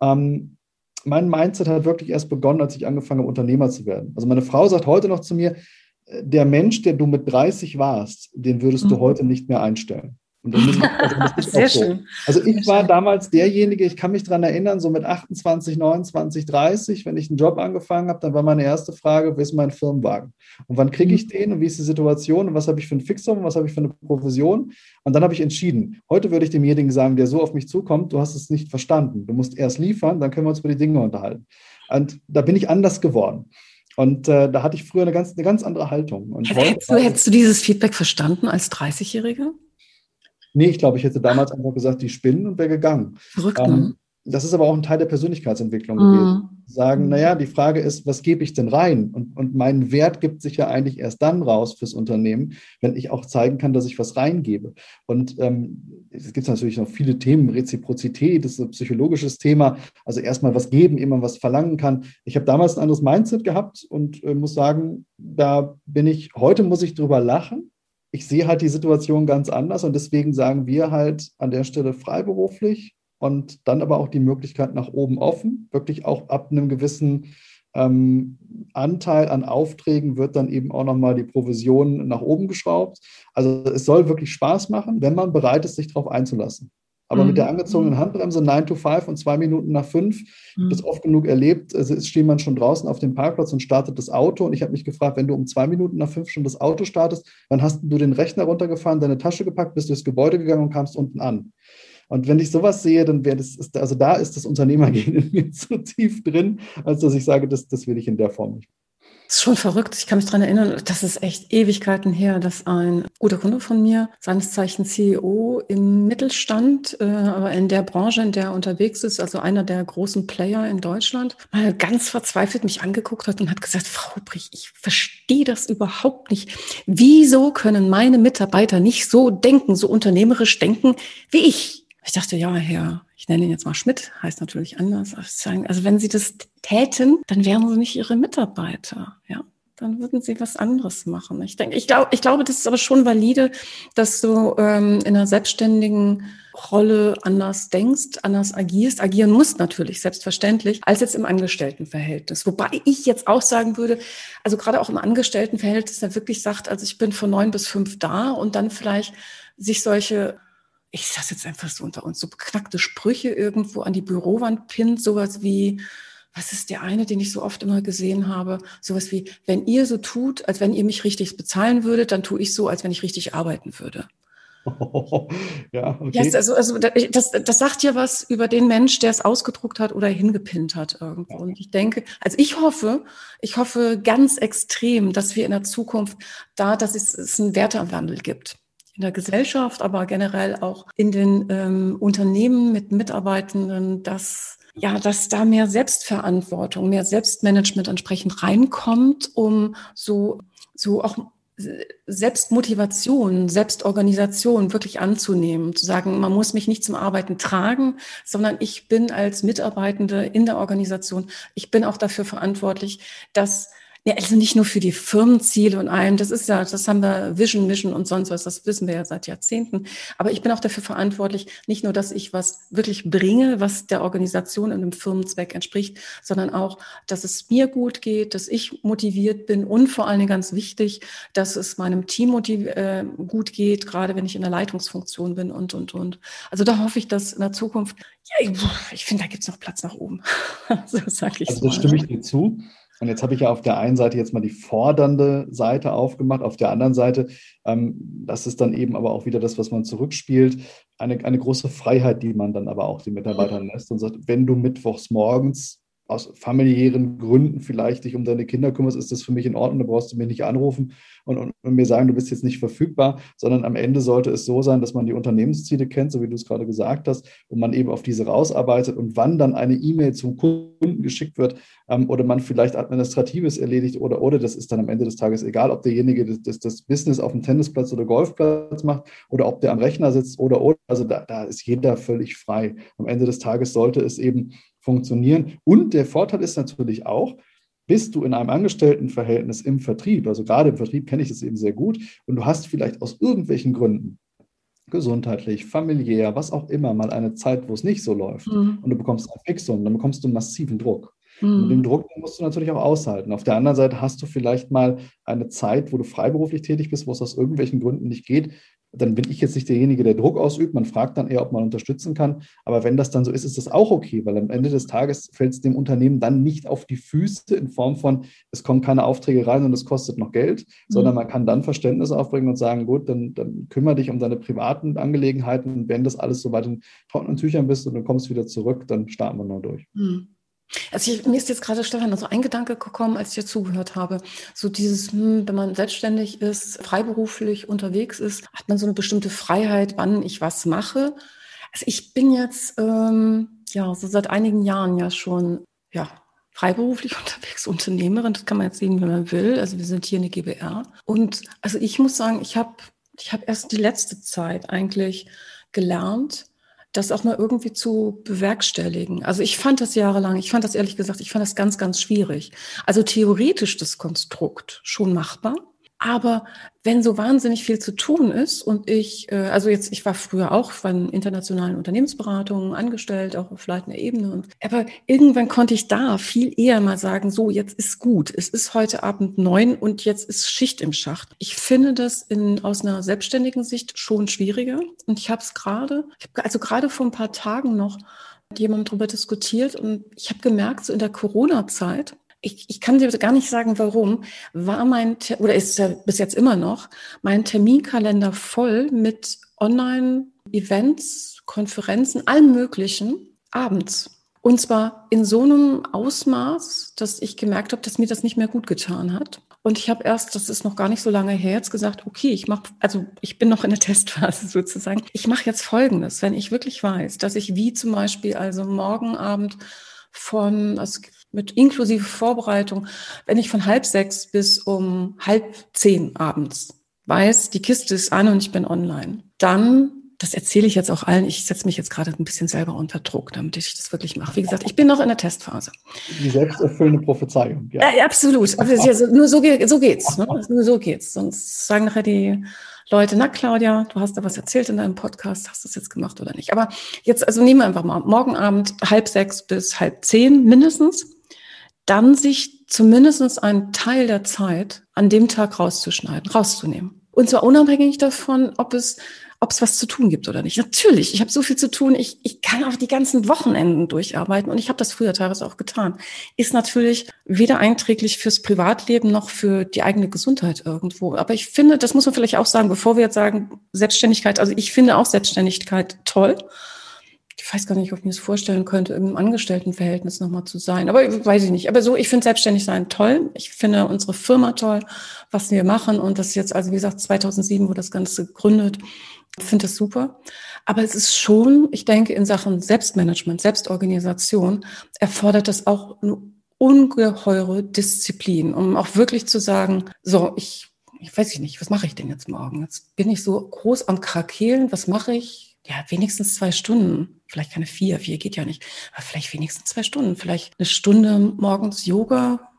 ähm, mein Mindset hat wirklich erst begonnen, als ich angefangen habe, Unternehmer zu werden. Also meine Frau sagt heute noch zu mir, äh, der Mensch, der du mit 30 warst, den würdest mhm. du heute nicht mehr einstellen. Müssen, also das ist Sehr so. schön. Also ich war damals derjenige, ich kann mich daran erinnern, so mit 28, 29, 30, wenn ich einen Job angefangen habe, dann war meine erste Frage, wo ist mein Firmenwagen? Und wann kriege ich mhm. den und wie ist die Situation und was habe ich für ein Fixum und was habe ich für eine Provision? Und dann habe ich entschieden. Heute würde ich demjenigen sagen, der so auf mich zukommt, du hast es nicht verstanden. Du musst erst liefern, dann können wir uns über die Dinge unterhalten. Und da bin ich anders geworden. Und äh, da hatte ich früher eine ganz, eine ganz andere Haltung. Und hättest, du, hättest du dieses Feedback verstanden als 30-Jähriger? Nee, ich glaube, ich hätte damals einfach gesagt, die spinnen und wäre gegangen. Verrückt, ähm, ne? Das ist aber auch ein Teil der Persönlichkeitsentwicklung mhm. gewesen. Sagen, naja, die Frage ist, was gebe ich denn rein? Und, und mein Wert gibt sich ja eigentlich erst dann raus fürs Unternehmen, wenn ich auch zeigen kann, dass ich was reingebe. Und ähm, es gibt natürlich noch viele Themen, Reziprozität das ist ein psychologisches Thema. Also erstmal was geben, immer was verlangen kann. Ich habe damals ein anderes Mindset gehabt und äh, muss sagen, da bin ich, heute muss ich drüber lachen, ich sehe halt die Situation ganz anders und deswegen sagen wir halt an der Stelle freiberuflich und dann aber auch die Möglichkeit nach oben offen, wirklich auch ab einem gewissen ähm, Anteil an Aufträgen wird dann eben auch nochmal die Provision nach oben geschraubt. Also es soll wirklich Spaß machen, wenn man bereit ist, sich darauf einzulassen. Aber mhm. mit der angezogenen Handbremse 9 to 5 und zwei Minuten nach fünf, mhm. das oft genug erlebt, also steht man schon draußen auf dem Parkplatz und startet das Auto. Und ich habe mich gefragt, wenn du um zwei Minuten nach fünf schon das Auto startest, wann hast du den Rechner runtergefahren, deine Tasche gepackt, bist durchs Gebäude gegangen und kamst unten an. Und wenn ich sowas sehe, dann wäre das, also da ist das Unternehmergehen in mir zu tief drin, als dass ich sage, das, das will ich in der Form nicht. Ist schon verrückt. Ich kann mich daran erinnern, das ist echt Ewigkeiten her, dass ein guter Kunde von mir, seines Zeichens CEO im Mittelstand, äh, aber in der Branche, in der er unterwegs ist, also einer der großen Player in Deutschland, mal ganz verzweifelt mich angeguckt hat und hat gesagt, Frau Hubrich, ich verstehe das überhaupt nicht. Wieso können meine Mitarbeiter nicht so denken, so unternehmerisch denken wie ich? Ich dachte, ja, Herr, ich nenne ihn jetzt mal Schmidt, heißt natürlich anders. Also wenn Sie das täten, dann wären Sie nicht Ihre Mitarbeiter, ja. Dann würden Sie was anderes machen. Ich denke, ich glaube, ich glaube, das ist aber schon valide, dass du ähm, in einer selbstständigen Rolle anders denkst, anders agierst. Agieren musst natürlich, selbstverständlich, als jetzt im Angestelltenverhältnis. Wobei ich jetzt auch sagen würde, also gerade auch im Angestelltenverhältnis, der wirklich sagt, also ich bin von neun bis fünf da und dann vielleicht sich solche ich sage jetzt einfach so unter uns, so beknackte Sprüche irgendwo an die Bürowand pinnt, sowas wie, was ist der eine, den ich so oft immer gesehen habe, sowas wie, wenn ihr so tut, als wenn ihr mich richtig bezahlen würdet, dann tue ich so, als wenn ich richtig arbeiten würde. ja, okay. Yes, also, also das, das sagt ja was über den Mensch, der es ausgedruckt hat oder hingepinnt hat irgendwo. Und ich denke, also ich hoffe, ich hoffe ganz extrem, dass wir in der Zukunft da, dass es, es einen Wertewandel gibt in der Gesellschaft, aber generell auch in den ähm, Unternehmen mit Mitarbeitenden, dass ja, dass da mehr Selbstverantwortung, mehr Selbstmanagement entsprechend reinkommt, um so so auch Selbstmotivation, Selbstorganisation wirklich anzunehmen, zu sagen, man muss mich nicht zum Arbeiten tragen, sondern ich bin als Mitarbeitende in der Organisation, ich bin auch dafür verantwortlich, dass ja, also nicht nur für die Firmenziele und allem, das ist ja, das haben wir Vision, Mission und sonst was, das wissen wir ja seit Jahrzehnten. Aber ich bin auch dafür verantwortlich, nicht nur, dass ich was wirklich bringe, was der Organisation und dem Firmenzweck entspricht, sondern auch, dass es mir gut geht, dass ich motiviert bin und vor allen Dingen ganz wichtig, dass es meinem Team äh, gut geht, gerade wenn ich in der Leitungsfunktion bin und, und, und. Also da hoffe ich, dass in der Zukunft, ja, ich, ich finde, da gibt es noch Platz nach oben. so sage ich Also da stimme ich dir zu. Und jetzt habe ich ja auf der einen Seite jetzt mal die fordernde Seite aufgemacht, auf der anderen Seite, ähm, das ist dann eben aber auch wieder das, was man zurückspielt, eine, eine große Freiheit, die man dann aber auch den Mitarbeitern lässt und sagt, wenn du mittwochs morgens aus familiären Gründen vielleicht dich um deine Kinder kümmerst, ist das für mich in Ordnung, da brauchst du mich nicht anrufen und, und, und, mir sagen, du bist jetzt nicht verfügbar, sondern am Ende sollte es so sein, dass man die Unternehmensziele kennt, so wie du es gerade gesagt hast, und man eben auf diese rausarbeitet und wann dann eine E-Mail zum Kunden geschickt wird ähm, oder man vielleicht Administratives erledigt oder, oder das ist dann am Ende des Tages egal, ob derjenige das, das, das Business auf dem Tennisplatz oder Golfplatz macht oder ob der am Rechner sitzt oder, oder. Also da, da ist jeder völlig frei. Am Ende des Tages sollte es eben funktionieren. Und der Vorteil ist natürlich auch, bist du in einem Angestelltenverhältnis im Vertrieb, also gerade im Vertrieb kenne ich das eben sehr gut, und du hast vielleicht aus irgendwelchen Gründen, gesundheitlich, familiär, was auch immer, mal eine Zeit, wo es nicht so läuft mhm. und du bekommst ein Fixum, dann bekommst du massiven Druck. Mhm. Und den Druck musst du natürlich auch aushalten. Auf der anderen Seite hast du vielleicht mal eine Zeit, wo du freiberuflich tätig bist, wo es aus irgendwelchen Gründen nicht geht, dann bin ich jetzt nicht derjenige, der Druck ausübt. Man fragt dann eher, ob man unterstützen kann. Aber wenn das dann so ist, ist das auch okay, weil am Ende des Tages fällt es dem Unternehmen dann nicht auf die Füße in Form von, es kommen keine Aufträge rein und es kostet noch Geld, mhm. sondern man kann dann Verständnis aufbringen und sagen, gut, dann, dann kümmere dich um deine privaten Angelegenheiten. Und wenn das alles soweit in trockenen Tüchern bist und du kommst wieder zurück, dann starten wir noch durch. Mhm. Also ich, mir ist jetzt gerade, Stefan, so ein Gedanke gekommen, als ich dir zugehört habe. So dieses, hm, wenn man selbstständig ist, freiberuflich unterwegs ist, hat man so eine bestimmte Freiheit, wann ich was mache. Also ich bin jetzt, ähm, ja, so seit einigen Jahren ja schon, ja, freiberuflich unterwegs, Unternehmerin, das kann man jetzt sehen, wenn man will. Also wir sind hier eine GBR. Und also ich muss sagen, ich habe ich hab erst die letzte Zeit eigentlich gelernt, das auch mal irgendwie zu bewerkstelligen. Also ich fand das jahrelang, ich fand das ehrlich gesagt, ich fand das ganz, ganz schwierig. Also theoretisch das Konstrukt schon machbar, aber wenn so wahnsinnig viel zu tun ist und ich, äh, also jetzt, ich war früher auch von internationalen Unternehmensberatungen angestellt, auch auf leitender Ebene. Und, aber irgendwann konnte ich da viel eher mal sagen, so, jetzt ist gut. Es ist heute Abend neun und jetzt ist Schicht im Schacht. Ich finde das in, aus einer selbstständigen Sicht schon schwieriger. Und ich habe es gerade, also gerade vor ein paar Tagen noch mit jemandem darüber diskutiert und ich habe gemerkt, so in der Corona-Zeit, ich, ich kann dir gar nicht sagen, warum, war mein, oder ist ja bis jetzt immer noch, mein Terminkalender voll mit Online-Events, Konferenzen, allem Möglichen abends. Und zwar in so einem Ausmaß, dass ich gemerkt habe, dass mir das nicht mehr gut getan hat. Und ich habe erst, das ist noch gar nicht so lange her, jetzt gesagt, okay, ich mache, also ich bin noch in der Testphase sozusagen. Ich mache jetzt Folgendes, wenn ich wirklich weiß, dass ich wie zum Beispiel also morgen Abend von, also mit inklusive Vorbereitung, wenn ich von halb sechs bis um halb zehn abends weiß, die Kiste ist an und ich bin online, dann das erzähle ich jetzt auch allen. Ich setze mich jetzt gerade ein bisschen selber unter Druck, damit ich das wirklich mache. Wie gesagt, ich bin noch in der Testphase. Die selbsterfüllende Prophezeiung. Ja, ja absolut. Also, nur so, so geht's. Ne? Nur so geht's. Sonst sagen nachher die Leute, na Claudia, du hast da was erzählt in deinem Podcast, hast du das jetzt gemacht oder nicht? Aber jetzt, also nehmen wir einfach mal morgen Abend halb sechs bis halb zehn mindestens dann sich zumindest einen Teil der Zeit an dem Tag rauszuschneiden, rauszunehmen. Und zwar unabhängig davon, ob es ob es was zu tun gibt oder nicht. Natürlich, ich habe so viel zu tun, ich, ich kann auch die ganzen Wochenenden durcharbeiten und ich habe das früher teilweise auch getan. Ist natürlich weder einträglich fürs Privatleben noch für die eigene Gesundheit irgendwo. Aber ich finde, das muss man vielleicht auch sagen, bevor wir jetzt sagen, Selbstständigkeit, also ich finde auch Selbstständigkeit toll ich weiß gar nicht, ob ich mir das vorstellen könnte, im Angestelltenverhältnis nochmal zu sein. Aber weiß ich nicht. Aber so, ich finde selbstständig sein toll. Ich finde unsere Firma toll, was wir machen. Und das jetzt, also wie gesagt, 2007 wurde das Ganze gegründet. Ich finde das super. Aber es ist schon, ich denke, in Sachen Selbstmanagement, Selbstorganisation erfordert das auch eine ungeheure Disziplin, um auch wirklich zu sagen, so, ich, ich weiß nicht, was mache ich denn jetzt morgen? Jetzt bin ich so groß am Krakehlen, was mache ich? Ja, wenigstens zwei Stunden. Vielleicht keine vier, vier geht ja nicht, aber vielleicht wenigstens zwei Stunden. Vielleicht eine Stunde morgens Yoga,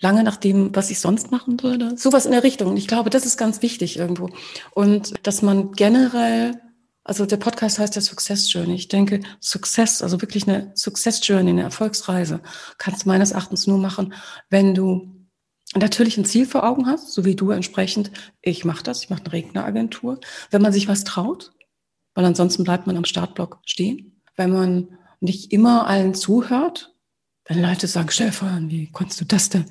lange nach dem, was ich sonst machen würde. Sowas in der Richtung. Und ich glaube, das ist ganz wichtig irgendwo. Und dass man generell, also der Podcast heißt ja Success Journey. Ich denke, Success, also wirklich eine Success Journey, eine Erfolgsreise, kannst du meines Erachtens nur machen, wenn du natürlich ein Ziel vor Augen hast, so wie du entsprechend, ich mache das, ich mache eine Regneragentur. Wenn man sich was traut, weil ansonsten bleibt man am Startblock stehen. Wenn man nicht immer allen zuhört, wenn Leute sagen, Stefan, wie konntest du das denn?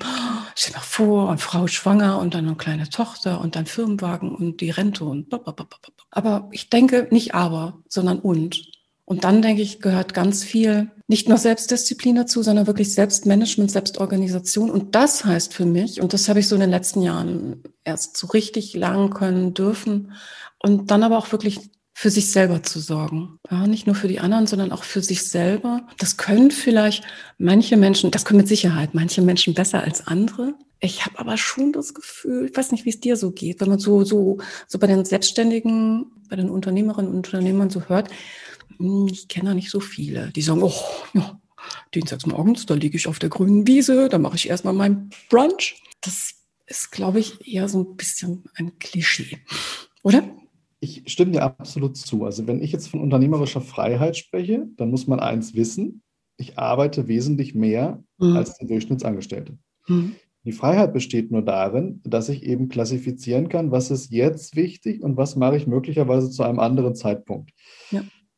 Stell dir mal vor, eine Frau schwanger und dann eine kleine Tochter und dann Firmenwagen und die Rente und blablabla. Aber ich denke nicht aber, sondern und. Und dann denke ich, gehört ganz viel nicht nur Selbstdisziplin dazu, sondern wirklich Selbstmanagement, Selbstorganisation. Und das heißt für mich, und das habe ich so in den letzten Jahren erst so richtig lernen können dürfen, und dann aber auch wirklich für sich selber zu sorgen. Ja, nicht nur für die anderen, sondern auch für sich selber. Das können vielleicht manche Menschen, das können mit Sicherheit manche Menschen besser als andere. Ich habe aber schon das Gefühl, ich weiß nicht, wie es dir so geht, wenn man so, so, so bei den Selbstständigen, bei den Unternehmerinnen und Unternehmern so hört, hm, ich kenne da nicht so viele, die sagen, oh, ja, dienstags morgens, da liege ich auf der grünen Wiese, da mache ich erstmal mein Brunch. Das ist, glaube ich, eher so ein bisschen ein Klischee, oder? Ich stimme dir absolut zu. Also wenn ich jetzt von unternehmerischer Freiheit spreche, dann muss man eins wissen, ich arbeite wesentlich mehr mhm. als der Durchschnittsangestellte. Mhm. Die Freiheit besteht nur darin, dass ich eben klassifizieren kann, was ist jetzt wichtig und was mache ich möglicherweise zu einem anderen Zeitpunkt.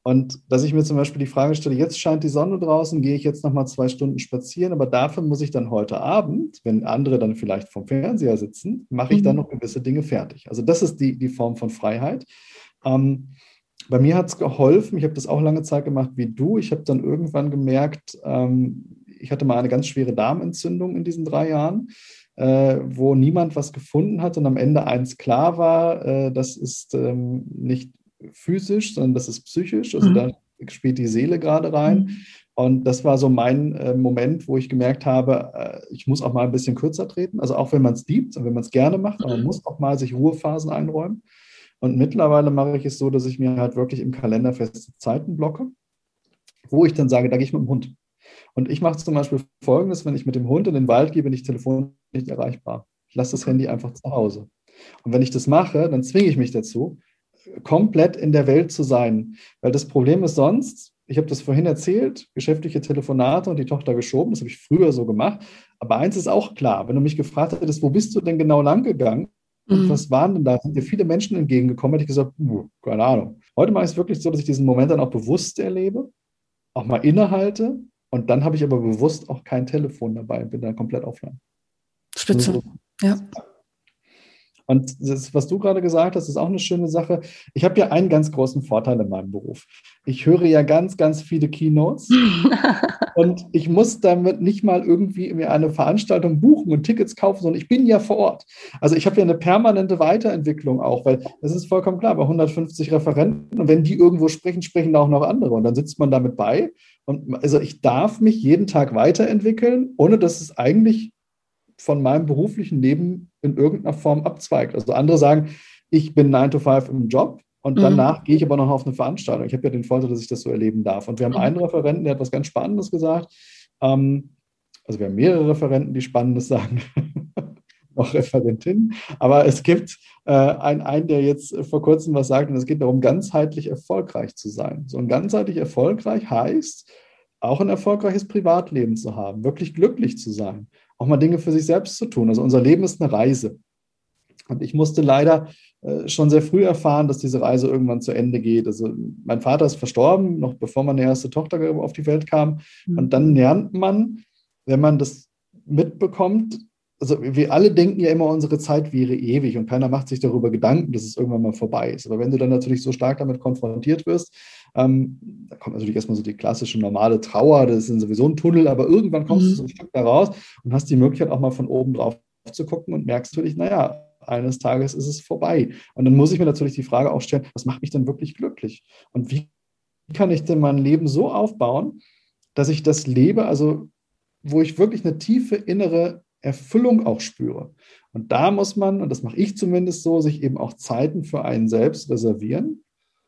Und dass ich mir zum Beispiel die Frage stelle, jetzt scheint die Sonne draußen, gehe ich jetzt nochmal zwei Stunden spazieren, aber dafür muss ich dann heute Abend, wenn andere dann vielleicht vom Fernseher sitzen, mache ich dann mhm. noch gewisse Dinge fertig. Also das ist die, die Form von Freiheit. Ähm, bei mir hat es geholfen, ich habe das auch lange Zeit gemacht wie du. Ich habe dann irgendwann gemerkt, ähm, ich hatte mal eine ganz schwere Darmentzündung in diesen drei Jahren. Äh, wo niemand was gefunden hat und am Ende eins klar war, äh, das ist ähm, nicht physisch, sondern das ist psychisch. Also mhm. da spielt die Seele gerade rein. Mhm. Und das war so mein äh, Moment, wo ich gemerkt habe, äh, ich muss auch mal ein bisschen kürzer treten. Also auch wenn man es liebt und wenn man es gerne macht, aber man mhm. muss auch mal sich Ruhephasen einräumen. Und mittlerweile mache ich es so, dass ich mir halt wirklich im Kalender feste Zeiten blocke, wo ich dann sage, da gehe ich mit dem Hund. Und ich mache zum Beispiel Folgendes, wenn ich mit dem Hund in den Wald gehe, bin ich telefonisch nicht erreichbar. Ich lasse das Handy einfach zu Hause. Und wenn ich das mache, dann zwinge ich mich dazu, komplett in der Welt zu sein. Weil das Problem ist sonst, ich habe das vorhin erzählt, geschäftliche Telefonate und die Tochter geschoben, das habe ich früher so gemacht. Aber eins ist auch klar, wenn du mich gefragt hättest, wo bist du denn genau lang gegangen? Mhm. Was waren denn da? Sind dir viele Menschen entgegengekommen? Hätte ich gesagt, uh, keine Ahnung. Heute mache ich es wirklich so, dass ich diesen Moment dann auch bewusst erlebe, auch mal innehalte und dann habe ich aber bewusst auch kein Telefon dabei und bin dann komplett offline. Spitze. Also, ja. Und das, was du gerade gesagt hast, ist auch eine schöne Sache. Ich habe ja einen ganz großen Vorteil in meinem Beruf. Ich höre ja ganz, ganz viele Keynotes und ich muss damit nicht mal irgendwie mir eine Veranstaltung buchen und Tickets kaufen, sondern ich bin ja vor Ort. Also ich habe ja eine permanente Weiterentwicklung auch, weil das ist vollkommen klar, bei 150 Referenten und wenn die irgendwo sprechen, sprechen da auch noch andere und dann sitzt man damit bei. Und also ich darf mich jeden Tag weiterentwickeln, ohne dass es eigentlich von meinem beruflichen Leben in irgendeiner Form abzweigt. Also andere sagen, ich bin 9 to 5 im Job und mhm. danach gehe ich aber noch auf eine Veranstaltung. Ich habe ja den Vorteil, dass ich das so erleben darf. Und wir haben mhm. einen Referenten, der hat was ganz Spannendes gesagt. Ähm, also wir haben mehrere Referenten, die Spannendes sagen. noch Referentin. Aber es gibt äh, einen, einen, der jetzt vor kurzem was sagt, und es geht darum, ganzheitlich erfolgreich zu sein. So ein ganzheitlich erfolgreich heißt, auch ein erfolgreiches Privatleben zu haben, wirklich glücklich zu sein auch mal Dinge für sich selbst zu tun. Also unser Leben ist eine Reise. Und ich musste leider äh, schon sehr früh erfahren, dass diese Reise irgendwann zu Ende geht. Also mein Vater ist verstorben, noch bevor meine erste Tochter auf die Welt kam. Mhm. Und dann lernt man, wenn man das mitbekommt, also wir alle denken ja immer, unsere Zeit wäre ewig und keiner macht sich darüber Gedanken, dass es irgendwann mal vorbei ist. Aber wenn du dann natürlich so stark damit konfrontiert wirst, ähm, da kommt natürlich erstmal so die klassische normale Trauer, das ist sowieso ein Tunnel, aber irgendwann kommst mhm. du so ein Stück da raus und hast die Möglichkeit auch mal von oben drauf zu gucken und merkst natürlich, naja, eines Tages ist es vorbei. Und dann muss ich mir natürlich die Frage auch stellen, was macht mich denn wirklich glücklich? Und wie kann ich denn mein Leben so aufbauen, dass ich das lebe, also wo ich wirklich eine tiefe innere Erfüllung auch spüre. Und da muss man, und das mache ich zumindest so, sich eben auch Zeiten für einen selbst reservieren.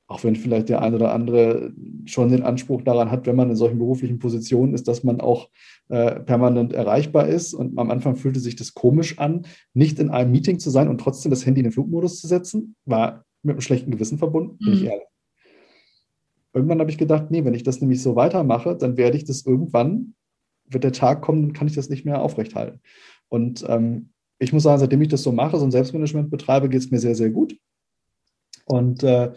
Auch wenn vielleicht der ein oder andere schon den Anspruch daran hat, wenn man in solchen beruflichen Positionen ist, dass man auch äh, permanent erreichbar ist. Und am Anfang fühlte sich das komisch an, nicht in einem Meeting zu sein und trotzdem das Handy in den Flugmodus zu setzen. War mit einem schlechten Gewissen verbunden, bin mhm. ich ehrlich. Irgendwann habe ich gedacht, nee, wenn ich das nämlich so weitermache, dann werde ich das irgendwann wird der Tag kommen, dann kann ich das nicht mehr aufrechthalten. Und ähm, ich muss sagen, seitdem ich das so mache, so ein Selbstmanagement betreibe, geht es mir sehr, sehr gut. Und äh,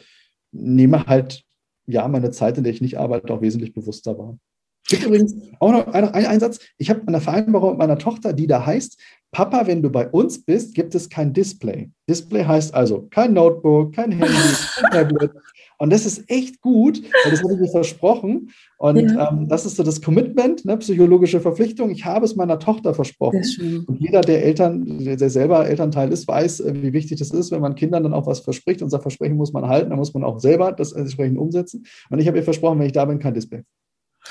nehme halt, ja, meine Zeit, in der ich nicht arbeite, auch wesentlich bewusster wahr. Gibt übrigens auch noch einen, einen Einsatz. Ich habe eine Vereinbarung mit meiner Tochter, die da heißt, Papa, wenn du bei uns bist, gibt es kein Display. Display heißt also kein Notebook, kein Handy, kein Tablet. Und das ist echt gut, weil das habe ich mir versprochen. Und ja. ähm, das ist so das Commitment, ne, psychologische Verpflichtung. Ich habe es meiner Tochter versprochen. Und jeder, der Eltern, der selber Elternteil ist, weiß, äh, wie wichtig das ist, wenn man Kindern dann auch was verspricht. Unser Versprechen muss man halten, dann muss man auch selber das entsprechend umsetzen. Und ich habe ihr versprochen, wenn ich da bin, kein Display.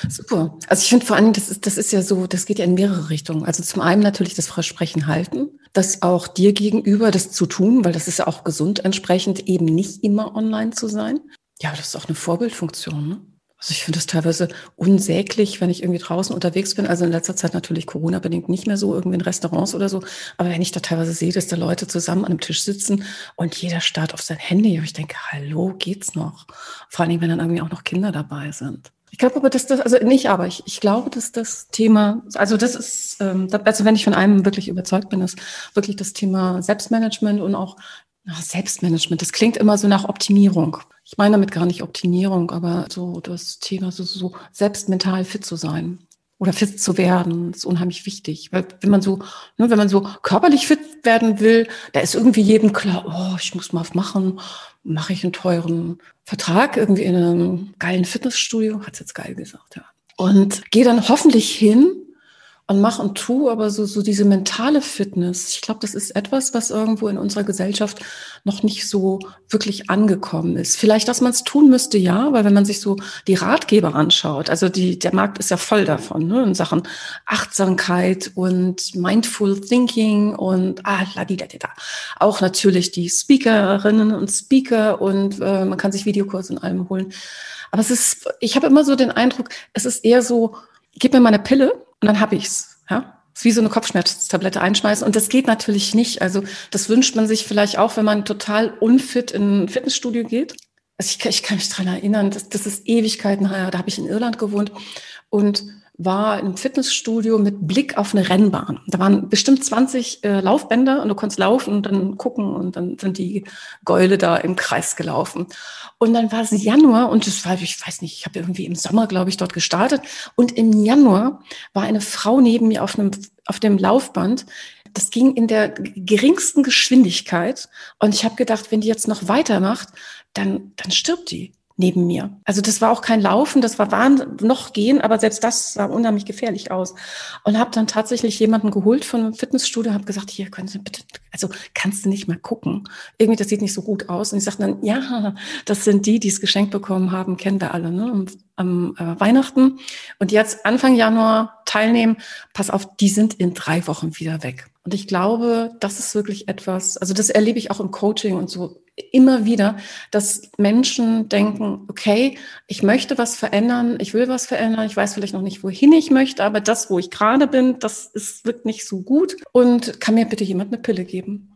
Super. Also ich finde vor allem, das ist, das ist ja so, das geht ja in mehrere Richtungen. Also zum einen natürlich das Versprechen halten, das auch dir gegenüber das zu tun, weil das ist ja auch gesund entsprechend, eben nicht immer online zu sein. Ja, das ist auch eine Vorbildfunktion. Ne? Also ich finde das teilweise unsäglich, wenn ich irgendwie draußen unterwegs bin. Also in letzter Zeit natürlich Corona-bedingt nicht mehr so, irgendwie in Restaurants oder so. Aber wenn ich da teilweise sehe, dass da Leute zusammen an einem Tisch sitzen und jeder starrt auf sein Handy, und ich denke, hallo, geht's noch? Vor allem, wenn dann irgendwie auch noch Kinder dabei sind. Ich glaube aber, dass das, also nicht aber, ich, ich glaube, dass das Thema, also das ist, ähm, also wenn ich von einem wirklich überzeugt bin, ist wirklich das Thema Selbstmanagement und auch na, Selbstmanagement. Das klingt immer so nach Optimierung. Ich meine damit gar nicht Optimierung, aber so das Thema, so, so selbst mental fit zu sein oder fit zu werden, ist unheimlich wichtig. Weil wenn man so, ne, wenn man so körperlich fit werden will, da ist irgendwie jedem klar, oh, ich muss mal was machen, mache ich einen teuren Vertrag irgendwie in einem geilen Fitnessstudio, hat's jetzt geil gesagt, ja. Und gehe dann hoffentlich hin und mach und tu, aber so, so diese mentale Fitness, ich glaube, das ist etwas, was irgendwo in unserer Gesellschaft noch nicht so wirklich angekommen ist. Vielleicht, dass man es tun müsste, ja, weil wenn man sich so die Ratgeber anschaut, also die, der Markt ist ja voll davon, ne, in Sachen Achtsamkeit und Mindful Thinking und ah, la di da da. Auch natürlich die Speakerinnen und Speaker und äh, man kann sich Videokurse in allem holen. Aber es ist, ich habe immer so den Eindruck, es ist eher so, gib mir mal eine Pille und dann habe ich's. Ja? Ist wie so eine Kopfschmerztablette einschmeißen. Und das geht natürlich nicht. Also das wünscht man sich vielleicht auch, wenn man total unfit in ein Fitnessstudio geht. Also ich, ich kann mich dran erinnern, das, das ist Ewigkeiten her. Da habe ich in Irland gewohnt. Und war im Fitnessstudio mit Blick auf eine Rennbahn. Da waren bestimmt 20 äh, Laufbänder und du konntest laufen und dann gucken und dann sind die Gäule da im Kreis gelaufen. Und dann war es Januar und das war, ich weiß nicht, ich habe irgendwie im Sommer, glaube ich, dort gestartet. Und im Januar war eine Frau neben mir auf, einem, auf dem Laufband. Das ging in der geringsten Geschwindigkeit. Und ich habe gedacht, wenn die jetzt noch weitermacht, dann, dann stirbt die neben mir. Also das war auch kein Laufen, das war Wahnsinn, noch gehen, aber selbst das sah unheimlich gefährlich aus. Und habe dann tatsächlich jemanden geholt von einem Fitnessstudio, habe gesagt, hier können Sie bitte, also kannst du nicht mal gucken. Irgendwie, das sieht nicht so gut aus. Und ich sagte dann, ja, das sind die, die es geschenkt bekommen haben, kennen wir alle, ne? Am, am äh, Weihnachten. Und jetzt Anfang Januar teilnehmen, pass auf, die sind in drei Wochen wieder weg. Und ich glaube, das ist wirklich etwas, also das erlebe ich auch im Coaching und so immer wieder, dass Menschen denken, okay, ich möchte was verändern, ich will was verändern, ich weiß vielleicht noch nicht, wohin ich möchte, aber das, wo ich gerade bin, das ist, wird nicht so gut und kann mir bitte jemand eine Pille geben.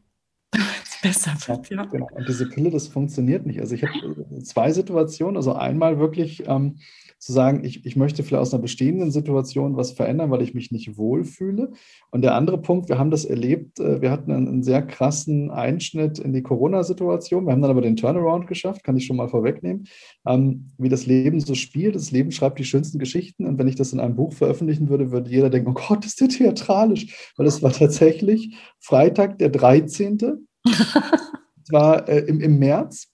Besser wird. Ja, genau. Und diese Pille, das funktioniert nicht. Also ich habe zwei Situationen. Also einmal wirklich ähm, zu sagen, ich, ich möchte vielleicht aus einer bestehenden Situation was verändern, weil ich mich nicht wohlfühle. Und der andere Punkt, wir haben das erlebt, äh, wir hatten einen, einen sehr krassen Einschnitt in die Corona-Situation. Wir haben dann aber den Turnaround geschafft, kann ich schon mal vorwegnehmen, ähm, wie das Leben so spielt. Das Leben schreibt die schönsten Geschichten. Und wenn ich das in einem Buch veröffentlichen würde, würde jeder denken, oh Gott, ist der theatralisch. Weil es war tatsächlich Freitag, der 13. Es war äh, im, im März.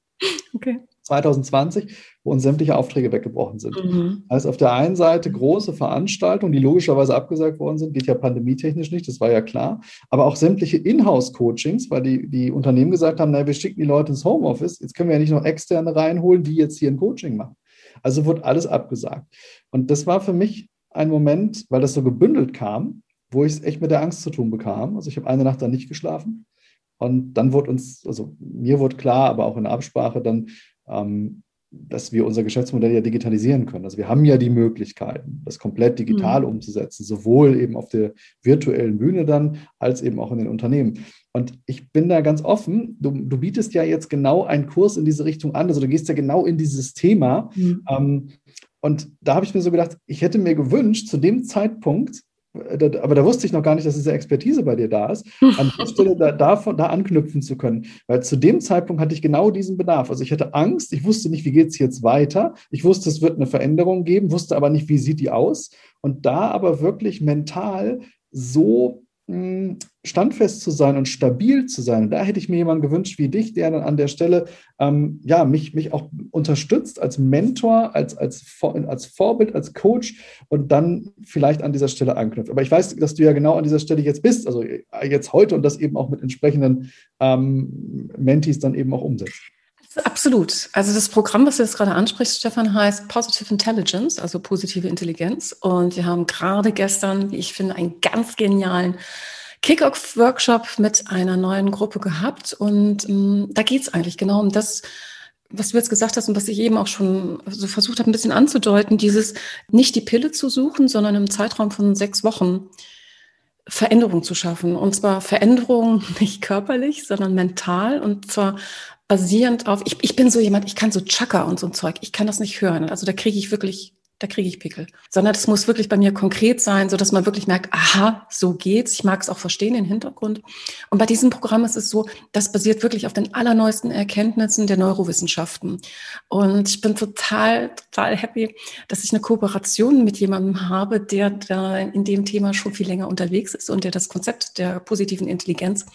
Okay. 2020, wo uns sämtliche Aufträge weggebrochen sind. Mhm. Also auf der einen Seite große Veranstaltungen, die logischerweise abgesagt worden sind, geht ja pandemietechnisch nicht, das war ja klar, aber auch sämtliche Inhouse-Coachings, weil die, die Unternehmen gesagt haben, naja, wir schicken die Leute ins Homeoffice, jetzt können wir ja nicht noch externe reinholen, die jetzt hier ein Coaching machen. Also wurde alles abgesagt. Und das war für mich ein Moment, weil das so gebündelt kam, wo ich es echt mit der Angst zu tun bekam. Also ich habe eine Nacht dann nicht geschlafen. Und dann wurde uns, also mir wurde klar, aber auch in der Absprache dann, ähm, dass wir unser Geschäftsmodell ja digitalisieren können. Also wir haben ja die Möglichkeiten, das komplett digital mhm. umzusetzen, sowohl eben auf der virtuellen Bühne dann, als eben auch in den Unternehmen. Und ich bin da ganz offen, du, du bietest ja jetzt genau einen Kurs in diese Richtung an, also du gehst ja genau in dieses Thema. Mhm. Ähm, und da habe ich mir so gedacht, ich hätte mir gewünscht, zu dem Zeitpunkt, aber da wusste ich noch gar nicht, dass diese Expertise bei dir da ist, an der Stelle da, davon, da anknüpfen zu können. Weil zu dem Zeitpunkt hatte ich genau diesen Bedarf. Also ich hatte Angst, ich wusste nicht, wie geht es jetzt weiter. Ich wusste, es wird eine Veränderung geben, wusste aber nicht, wie sieht die aus. Und da aber wirklich mental so standfest zu sein und stabil zu sein. Da hätte ich mir jemanden gewünscht wie dich, der dann an der Stelle ähm, ja, mich, mich auch unterstützt als Mentor, als, als, als Vorbild, als Coach und dann vielleicht an dieser Stelle anknüpft. Aber ich weiß, dass du ja genau an dieser Stelle jetzt bist, also jetzt heute und das eben auch mit entsprechenden ähm, Mentees dann eben auch umsetzt. Absolut. Also das Programm, was du jetzt gerade ansprichst, Stefan, heißt Positive Intelligence, also positive Intelligenz. Und wir haben gerade gestern, wie ich finde, einen ganz genialen Kick-Off-Workshop mit einer neuen Gruppe gehabt. Und ähm, da geht es eigentlich genau um das, was du jetzt gesagt hast und was ich eben auch schon so versucht habe, ein bisschen anzudeuten, dieses nicht die Pille zu suchen, sondern im Zeitraum von sechs Wochen Veränderung zu schaffen. Und zwar Veränderung nicht körperlich, sondern mental. Und zwar basierend auf, ich, ich bin so jemand, ich kann so Chaka und so ein Zeug, ich kann das nicht hören. Also da kriege ich wirklich, da kriege ich Pickel. Sondern das muss wirklich bei mir konkret sein, so dass man wirklich merkt, aha, so geht's. Ich mag es auch verstehen, den Hintergrund. Und bei diesem Programm ist es so, das basiert wirklich auf den allerneuesten Erkenntnissen der Neurowissenschaften. Und ich bin total, total happy, dass ich eine Kooperation mit jemandem habe, der da in dem Thema schon viel länger unterwegs ist und der das Konzept der positiven Intelligenz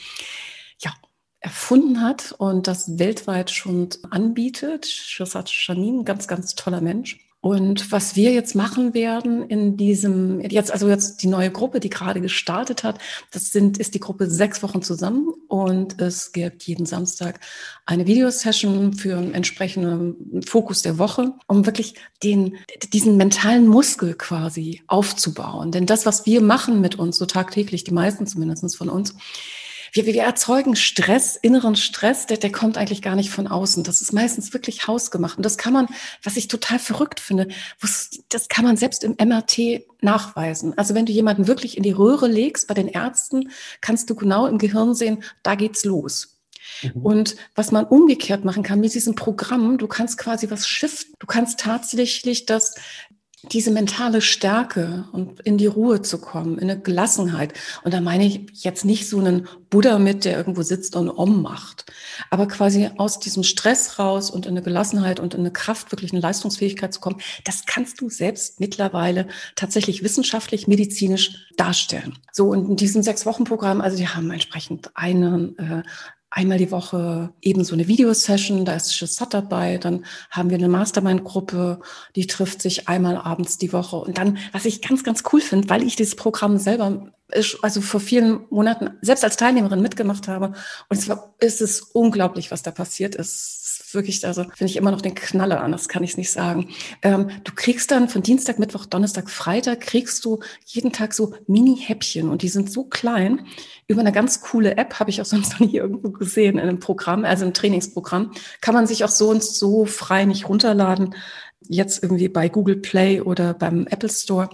erfunden hat und das weltweit schon anbietet. Shirsat Shanin, ganz, ganz toller Mensch. Und was wir jetzt machen werden in diesem, jetzt, also jetzt die neue Gruppe, die gerade gestartet hat, das sind, ist die Gruppe sechs Wochen zusammen und es gibt jeden Samstag eine Videosession für einen entsprechenden Fokus der Woche, um wirklich den, diesen mentalen Muskel quasi aufzubauen. Denn das, was wir machen mit uns so tagtäglich, die meisten zumindest von uns, wir, wir erzeugen Stress, inneren Stress, der, der kommt eigentlich gar nicht von außen. Das ist meistens wirklich hausgemacht. Und das kann man, was ich total verrückt finde, das kann man selbst im MRT nachweisen. Also wenn du jemanden wirklich in die Röhre legst bei den Ärzten, kannst du genau im Gehirn sehen, da geht's los. Mhm. Und was man umgekehrt machen kann mit diesem Programm, du kannst quasi was shiften. Du kannst tatsächlich das diese mentale Stärke und in die Ruhe zu kommen, in eine Gelassenheit. Und da meine ich jetzt nicht so einen Buddha mit, der irgendwo sitzt und Om macht, aber quasi aus diesem Stress raus und in eine Gelassenheit und in eine Kraft, wirklich eine Leistungsfähigkeit zu kommen. Das kannst du selbst mittlerweile tatsächlich wissenschaftlich, medizinisch darstellen. So, und in diesem Sechs-Wochen-Programm, also die haben entsprechend einen äh, einmal die Woche eben so eine Videosession, da ist Shazat dabei, dann haben wir eine Mastermind-Gruppe, die trifft sich einmal abends die Woche. Und dann, was ich ganz, ganz cool finde, weil ich dieses Programm selber also vor vielen Monaten selbst als Teilnehmerin mitgemacht habe. Und es war, es ist unglaublich, was da passiert ist wirklich, also finde ich immer noch den Knaller an, das kann ich nicht sagen. Ähm, du kriegst dann von Dienstag, Mittwoch, Donnerstag, Freitag, kriegst du jeden Tag so Mini-Häppchen und die sind so klein. Über eine ganz coole App, habe ich auch sonst noch nie irgendwo gesehen, in einem Programm, also im Trainingsprogramm, kann man sich auch so und so frei nicht runterladen. Jetzt irgendwie bei Google Play oder beim Apple Store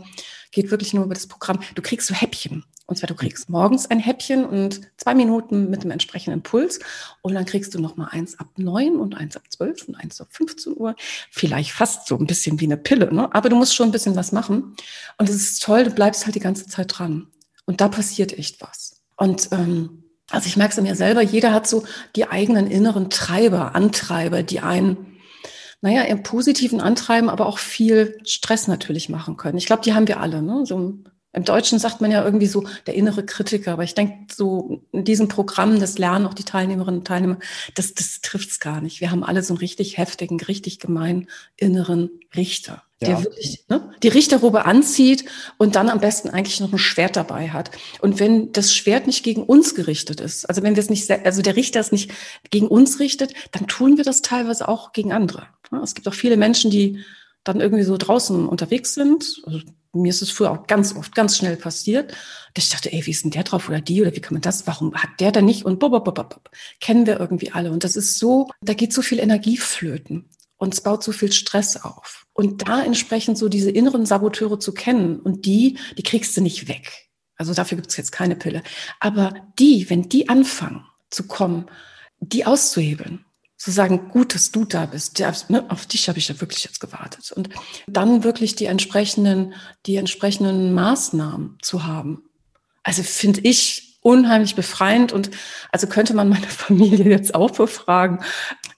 geht wirklich nur über das Programm. Du kriegst so Häppchen. Und zwar, du kriegst morgens ein Häppchen und zwei Minuten mit dem entsprechenden Puls. Und dann kriegst du nochmal eins ab neun und eins ab zwölf und eins ab 15 Uhr. Vielleicht fast so ein bisschen wie eine Pille, ne? Aber du musst schon ein bisschen was machen. Und es ist toll, du bleibst halt die ganze Zeit dran. Und da passiert echt was. Und ähm, also ich merke es an mir selber, jeder hat so die eigenen inneren Treiber, Antreiber, die einen, naja, im Positiven antreiben, aber auch viel Stress natürlich machen können. Ich glaube, die haben wir alle, ne? So im Deutschen sagt man ja irgendwie so der innere Kritiker, aber ich denke, so in diesem Programm, das lernen auch die Teilnehmerinnen und Teilnehmer, das, das trifft es gar nicht. Wir haben alle so einen richtig heftigen, richtig gemeinen inneren Richter, ja. der wirklich ne, die Richterrobe anzieht und dann am besten eigentlich noch ein Schwert dabei hat. Und wenn das Schwert nicht gegen uns gerichtet ist, also wenn wir es nicht, also der Richter es nicht gegen uns richtet, dann tun wir das teilweise auch gegen andere. Es gibt auch viele Menschen, die dann irgendwie so draußen unterwegs sind. Also mir ist es früher auch ganz oft, ganz schnell passiert, dass ich dachte, ey, wie ist denn der drauf oder die oder wie kann man das? Warum hat der denn nicht? Und bop, bop, bop, bop. kennen wir irgendwie alle. Und das ist so, da geht so viel Energie flöten und es baut so viel Stress auf. Und da entsprechend so diese inneren Saboteure zu kennen und die, die kriegst du nicht weg. Also dafür gibt es jetzt keine Pille. Aber die, wenn die anfangen zu kommen, die auszuhebeln zu sagen, gut, dass du da bist. Ja, ne, auf dich habe ich ja wirklich jetzt gewartet. Und dann wirklich die entsprechenden, die entsprechenden Maßnahmen zu haben. Also finde ich unheimlich befreiend und also könnte man meine Familie jetzt auch befragen.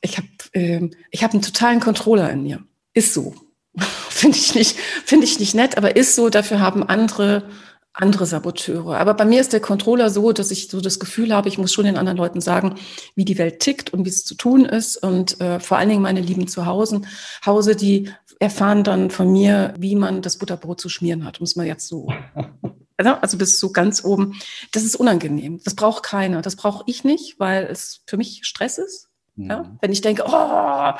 Ich habe äh, ich habe einen totalen Controller in mir. Ist so. finde ich nicht finde ich nicht nett, aber ist so. Dafür haben andere andere Saboteure. Aber bei mir ist der Controller so, dass ich so das Gefühl habe, ich muss schon den anderen Leuten sagen, wie die Welt tickt und wie es zu tun ist. Und äh, vor allen Dingen meine lieben Zuhause, Hause, die erfahren dann von mir, wie man das Butterbrot zu schmieren hat, muss man jetzt so. Also bis so ganz oben. Das ist unangenehm. Das braucht keiner. Das brauche ich nicht, weil es für mich Stress ist. Mhm. Ja? Wenn ich denke, oh,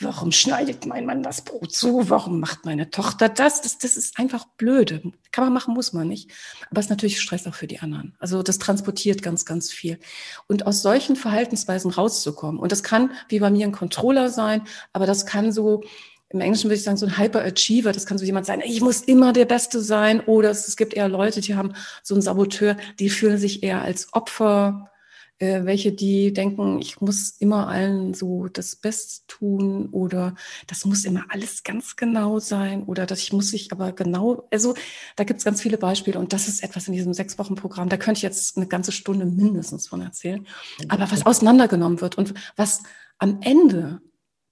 warum schneidet mein Mann das Brot so? Warum macht meine Tochter das? Das, das ist einfach blöde. Kann man machen, muss man nicht. Aber es ist natürlich Stress auch für die anderen. Also das transportiert ganz, ganz viel. Und aus solchen Verhaltensweisen rauszukommen. Und das kann, wie bei mir, ein Controller sein, aber das kann so, im Englischen würde ich sagen, so ein Hyperachiever, das kann so jemand sein, ich muss immer der Beste sein. Oder es, es gibt eher Leute, die haben so einen Saboteur, die fühlen sich eher als Opfer äh, welche, die denken, ich muss immer allen so das Beste tun oder das muss immer alles ganz genau sein oder dass ich muss sich aber genau, also da gibt es ganz viele Beispiele und das ist etwas in diesem sechs Wochen Programm, da könnte ich jetzt eine ganze Stunde mindestens von erzählen, aber was auseinandergenommen wird und was am Ende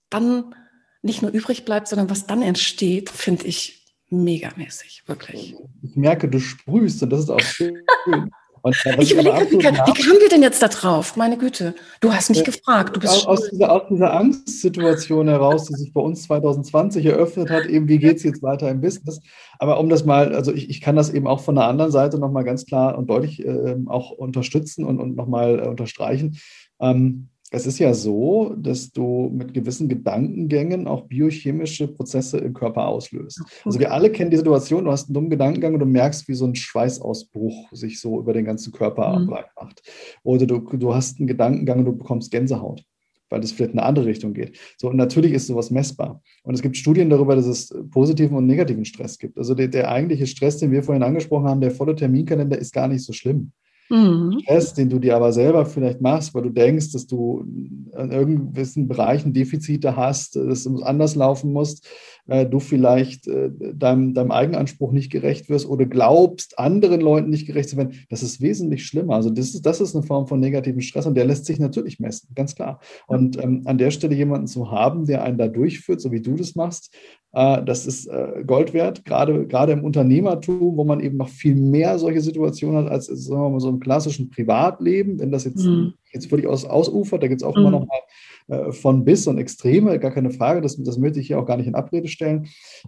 dann nicht nur übrig bleibt, sondern was dann entsteht, finde ich megamäßig, wirklich. Ich merke, du sprühst und das ist auch schön. ich überlege, wie, wie, kamen wir denn jetzt da drauf? Meine Güte, du hast mich ja, gefragt. Du bist aus, aus, dieser, aus dieser Angstsituation heraus, die sich bei uns 2020 eröffnet hat, eben, wie geht es jetzt weiter im Business? Aber um das mal, also ich, ich kann das eben auch von der anderen Seite nochmal ganz klar und deutlich äh, auch unterstützen und, und nochmal äh, unterstreichen. Ähm, es ist ja so, dass du mit gewissen Gedankengängen auch biochemische Prozesse im Körper auslöst. Also wir alle kennen die Situation, du hast einen dummen Gedankengang und du merkst, wie so ein Schweißausbruch sich so über den ganzen Körper mhm. macht. Oder du, du hast einen Gedankengang und du bekommst Gänsehaut weil das vielleicht in eine andere Richtung geht. So, und natürlich ist sowas messbar. Und es gibt Studien darüber, dass es positiven und negativen Stress gibt. Also der, der eigentliche Stress, den wir vorhin angesprochen haben, der volle Terminkalender, ist gar nicht so schlimm. Mhm. Stress, den du dir aber selber vielleicht machst, weil du denkst, dass du in irgendwelchen Bereichen Defizite hast, dass es anders laufen musst, äh, du vielleicht äh, deinem, deinem Eigenanspruch nicht gerecht wirst oder glaubst, anderen Leuten nicht gerecht zu werden, das ist wesentlich schlimmer. Also das ist, das ist eine Form von negativen Stress und der lässt sich natürlich messen, ganz klar. Und ähm, an der Stelle jemanden zu haben, der einen da durchführt, so wie du das machst, das ist äh, Gold wert, gerade, gerade im Unternehmertum, wo man eben noch viel mehr solche Situationen hat als sagen wir mal, so im klassischen Privatleben. Wenn das jetzt, mhm. jetzt völlig aus, ausufert, da gibt es auch mhm. immer noch mal äh, von bis und Extreme, gar keine Frage, das, das möchte ich hier auch gar nicht in Abrede stellen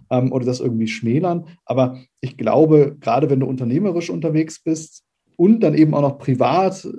ähm, oder das irgendwie schmälern. Aber ich glaube, gerade wenn du unternehmerisch unterwegs bist, und dann eben auch noch privat äh,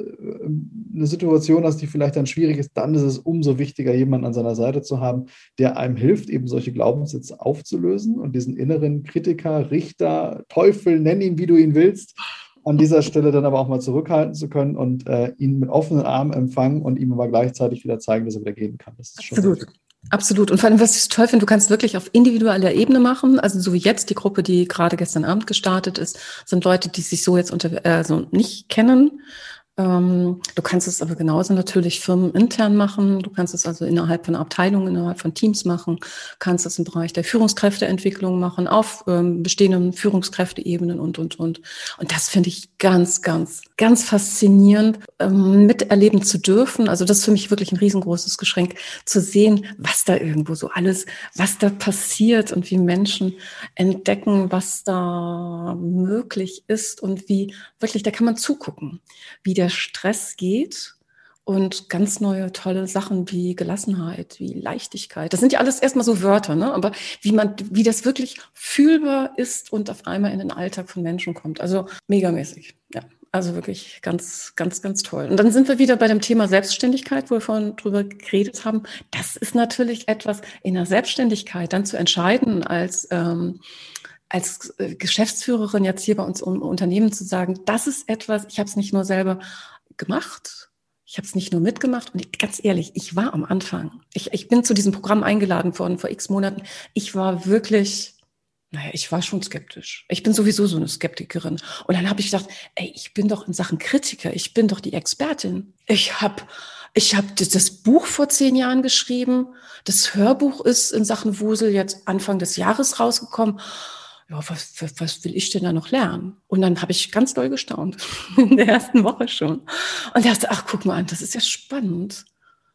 eine Situation hast, die vielleicht dann schwierig ist, dann ist es umso wichtiger, jemanden an seiner Seite zu haben, der einem hilft, eben solche Glaubenssätze aufzulösen und diesen inneren Kritiker, Richter, Teufel, nenn ihn, wie du ihn willst, an dieser Stelle dann aber auch mal zurückhalten zu können und äh, ihn mit offenen Armen empfangen und ihm aber gleichzeitig wieder zeigen, dass er wieder gehen kann. Das ist Absolut. Schon Absolut. Und vor allem, was ich toll finde, du kannst wirklich auf individueller Ebene machen. Also so wie jetzt die Gruppe, die gerade gestern Abend gestartet ist, sind Leute, die sich so jetzt unter, also nicht kennen du kannst es aber genauso natürlich firmenintern machen. Du kannst es also innerhalb von Abteilungen, innerhalb von Teams machen. Kannst es im Bereich der Führungskräfteentwicklung machen, auf ähm, bestehenden Führungskräfteebenen und, und, und. Und das finde ich ganz, ganz, ganz faszinierend, ähm, miterleben zu dürfen. Also das ist für mich wirklich ein riesengroßes Geschenk, zu sehen, was da irgendwo so alles, was da passiert und wie Menschen entdecken, was da möglich ist und wie wirklich, da kann man zugucken, wie der Stress geht und ganz neue tolle Sachen wie Gelassenheit, wie Leichtigkeit. Das sind ja alles erstmal so Wörter, ne? aber wie man, wie das wirklich fühlbar ist und auf einmal in den Alltag von Menschen kommt. Also megamäßig, ja. Also wirklich ganz, ganz, ganz toll. Und dann sind wir wieder bei dem Thema Selbstständigkeit, wo wir vorhin drüber geredet haben. Das ist natürlich etwas in der Selbstständigkeit dann zu entscheiden als ähm, als äh, Geschäftsführerin jetzt hier bei uns im Unternehmen zu sagen, das ist etwas, ich habe es nicht nur selber gemacht, ich habe es nicht nur mitgemacht und ganz ehrlich, ich war am Anfang. Ich, ich bin zu diesem Programm eingeladen worden vor x Monaten. Ich war wirklich, naja, ich war schon skeptisch. Ich bin sowieso so eine Skeptikerin. Und dann habe ich gedacht, ey, ich bin doch in Sachen Kritiker, ich bin doch die Expertin. Ich habe ich hab das Buch vor zehn Jahren geschrieben. Das Hörbuch ist in Sachen Wusel jetzt Anfang des Jahres rausgekommen ja, was, was, was will ich denn da noch lernen? Und dann habe ich ganz doll gestaunt, in der ersten Woche schon. Und dachte, ach, guck mal an, das ist ja spannend.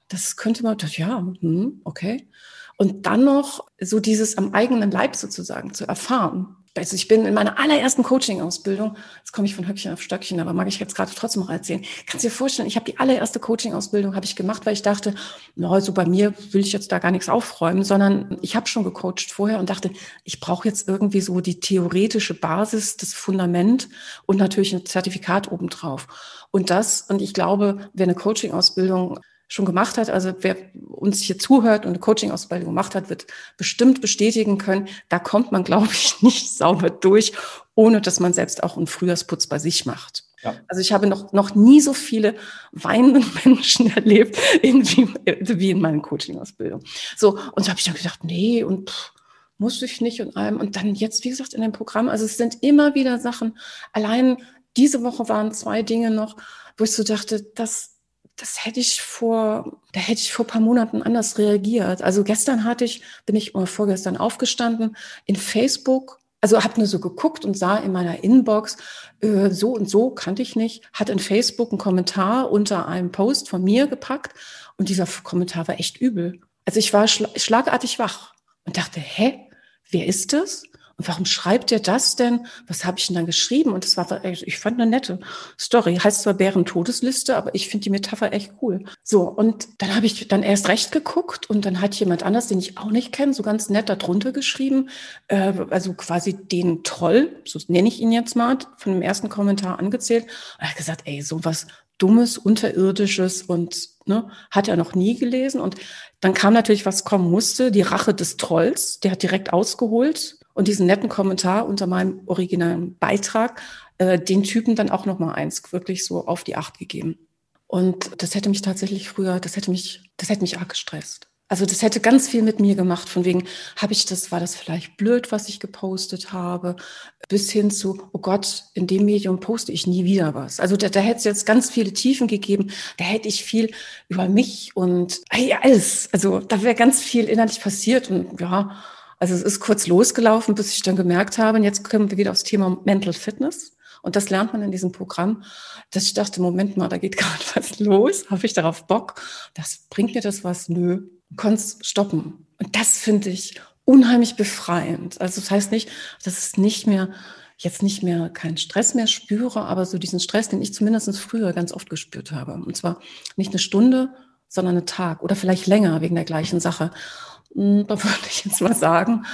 Das könnte man, das, ja, hm, okay. Und dann noch so dieses am eigenen Leib sozusagen zu erfahren also ich bin in meiner allerersten Coaching-Ausbildung, jetzt komme ich von Höckchen auf Stöckchen, aber mag ich jetzt gerade trotzdem noch erzählen. Kannst du dir vorstellen, ich habe die allererste Coaching-Ausbildung habe ich gemacht, weil ich dachte, na, also bei mir will ich jetzt da gar nichts aufräumen, sondern ich habe schon gecoacht vorher und dachte, ich brauche jetzt irgendwie so die theoretische Basis, das Fundament und natürlich ein Zertifikat obendrauf. Und das, und ich glaube, wer eine Coaching-Ausbildung schon gemacht hat, also wer uns hier zuhört und eine Coaching-Ausbildung gemacht hat, wird bestimmt bestätigen können, da kommt man, glaube ich, nicht sauber durch, ohne dass man selbst auch einen Frühjahrsputz bei sich macht. Ja. Also ich habe noch, noch nie so viele weinende Menschen erlebt in, wie, wie in meinen Coaching-Ausbildungen. So, und da habe ich dann gedacht, nee, und pff, muss ich nicht und allem. Und dann jetzt, wie gesagt, in dem Programm, also es sind immer wieder Sachen, allein diese Woche waren zwei Dinge noch, wo ich so dachte, das das hätte ich vor, da hätte ich vor paar Monaten anders reagiert. Also gestern hatte ich, bin ich oder vorgestern aufgestanden in Facebook, also habe nur so geguckt und sah in meiner Inbox, äh, so und so kannte ich nicht, hat in Facebook einen Kommentar unter einem Post von mir gepackt und dieser Kommentar war echt übel. Also ich war schla schlagartig wach und dachte, hä, wer ist das? Und warum schreibt er das denn? Was habe ich denn dann geschrieben? Und das war, ich fand eine nette Story. Heißt zwar Bären Todesliste, aber ich finde die Metapher echt cool. So, und dann habe ich dann erst recht geguckt und dann hat jemand anders, den ich auch nicht kenne, so ganz nett darunter geschrieben, äh, also quasi den Troll, so nenne ich ihn jetzt mal, von dem ersten Kommentar angezählt. Er hat gesagt, ey, sowas Dummes, Unterirdisches und ne, hat er noch nie gelesen. Und dann kam natürlich, was kommen musste, die Rache des Trolls. Der hat direkt ausgeholt und diesen netten Kommentar unter meinem originalen Beitrag, äh, den Typen dann auch noch mal eins wirklich so auf die Acht gegeben. Und das hätte mich tatsächlich früher, das hätte mich, das hätte mich arg gestresst. Also das hätte ganz viel mit mir gemacht, von wegen, habe ich das, war das vielleicht blöd, was ich gepostet habe, bis hin zu, oh Gott, in dem Medium poste ich nie wieder was. Also da, da hätte es jetzt ganz viele Tiefen gegeben, da hätte ich viel über mich und ey, alles, also da wäre ganz viel innerlich passiert und ja, also es ist kurz losgelaufen, bis ich dann gemerkt habe, und jetzt kommen wir wieder aufs Thema Mental Fitness. Und das lernt man in diesem Programm, dass ich dachte, Moment mal, da geht gerade was los. Habe ich darauf Bock? Das bringt mir das was? Nö. Kannst stoppen. Und das finde ich unheimlich befreiend. Also das heißt nicht, dass es nicht mehr jetzt nicht mehr keinen Stress mehr spüre, aber so diesen Stress, den ich zumindest früher ganz oft gespürt habe. Und zwar nicht eine Stunde, sondern einen Tag oder vielleicht länger wegen der gleichen Sache. Hm, da würde ich jetzt mal sagen,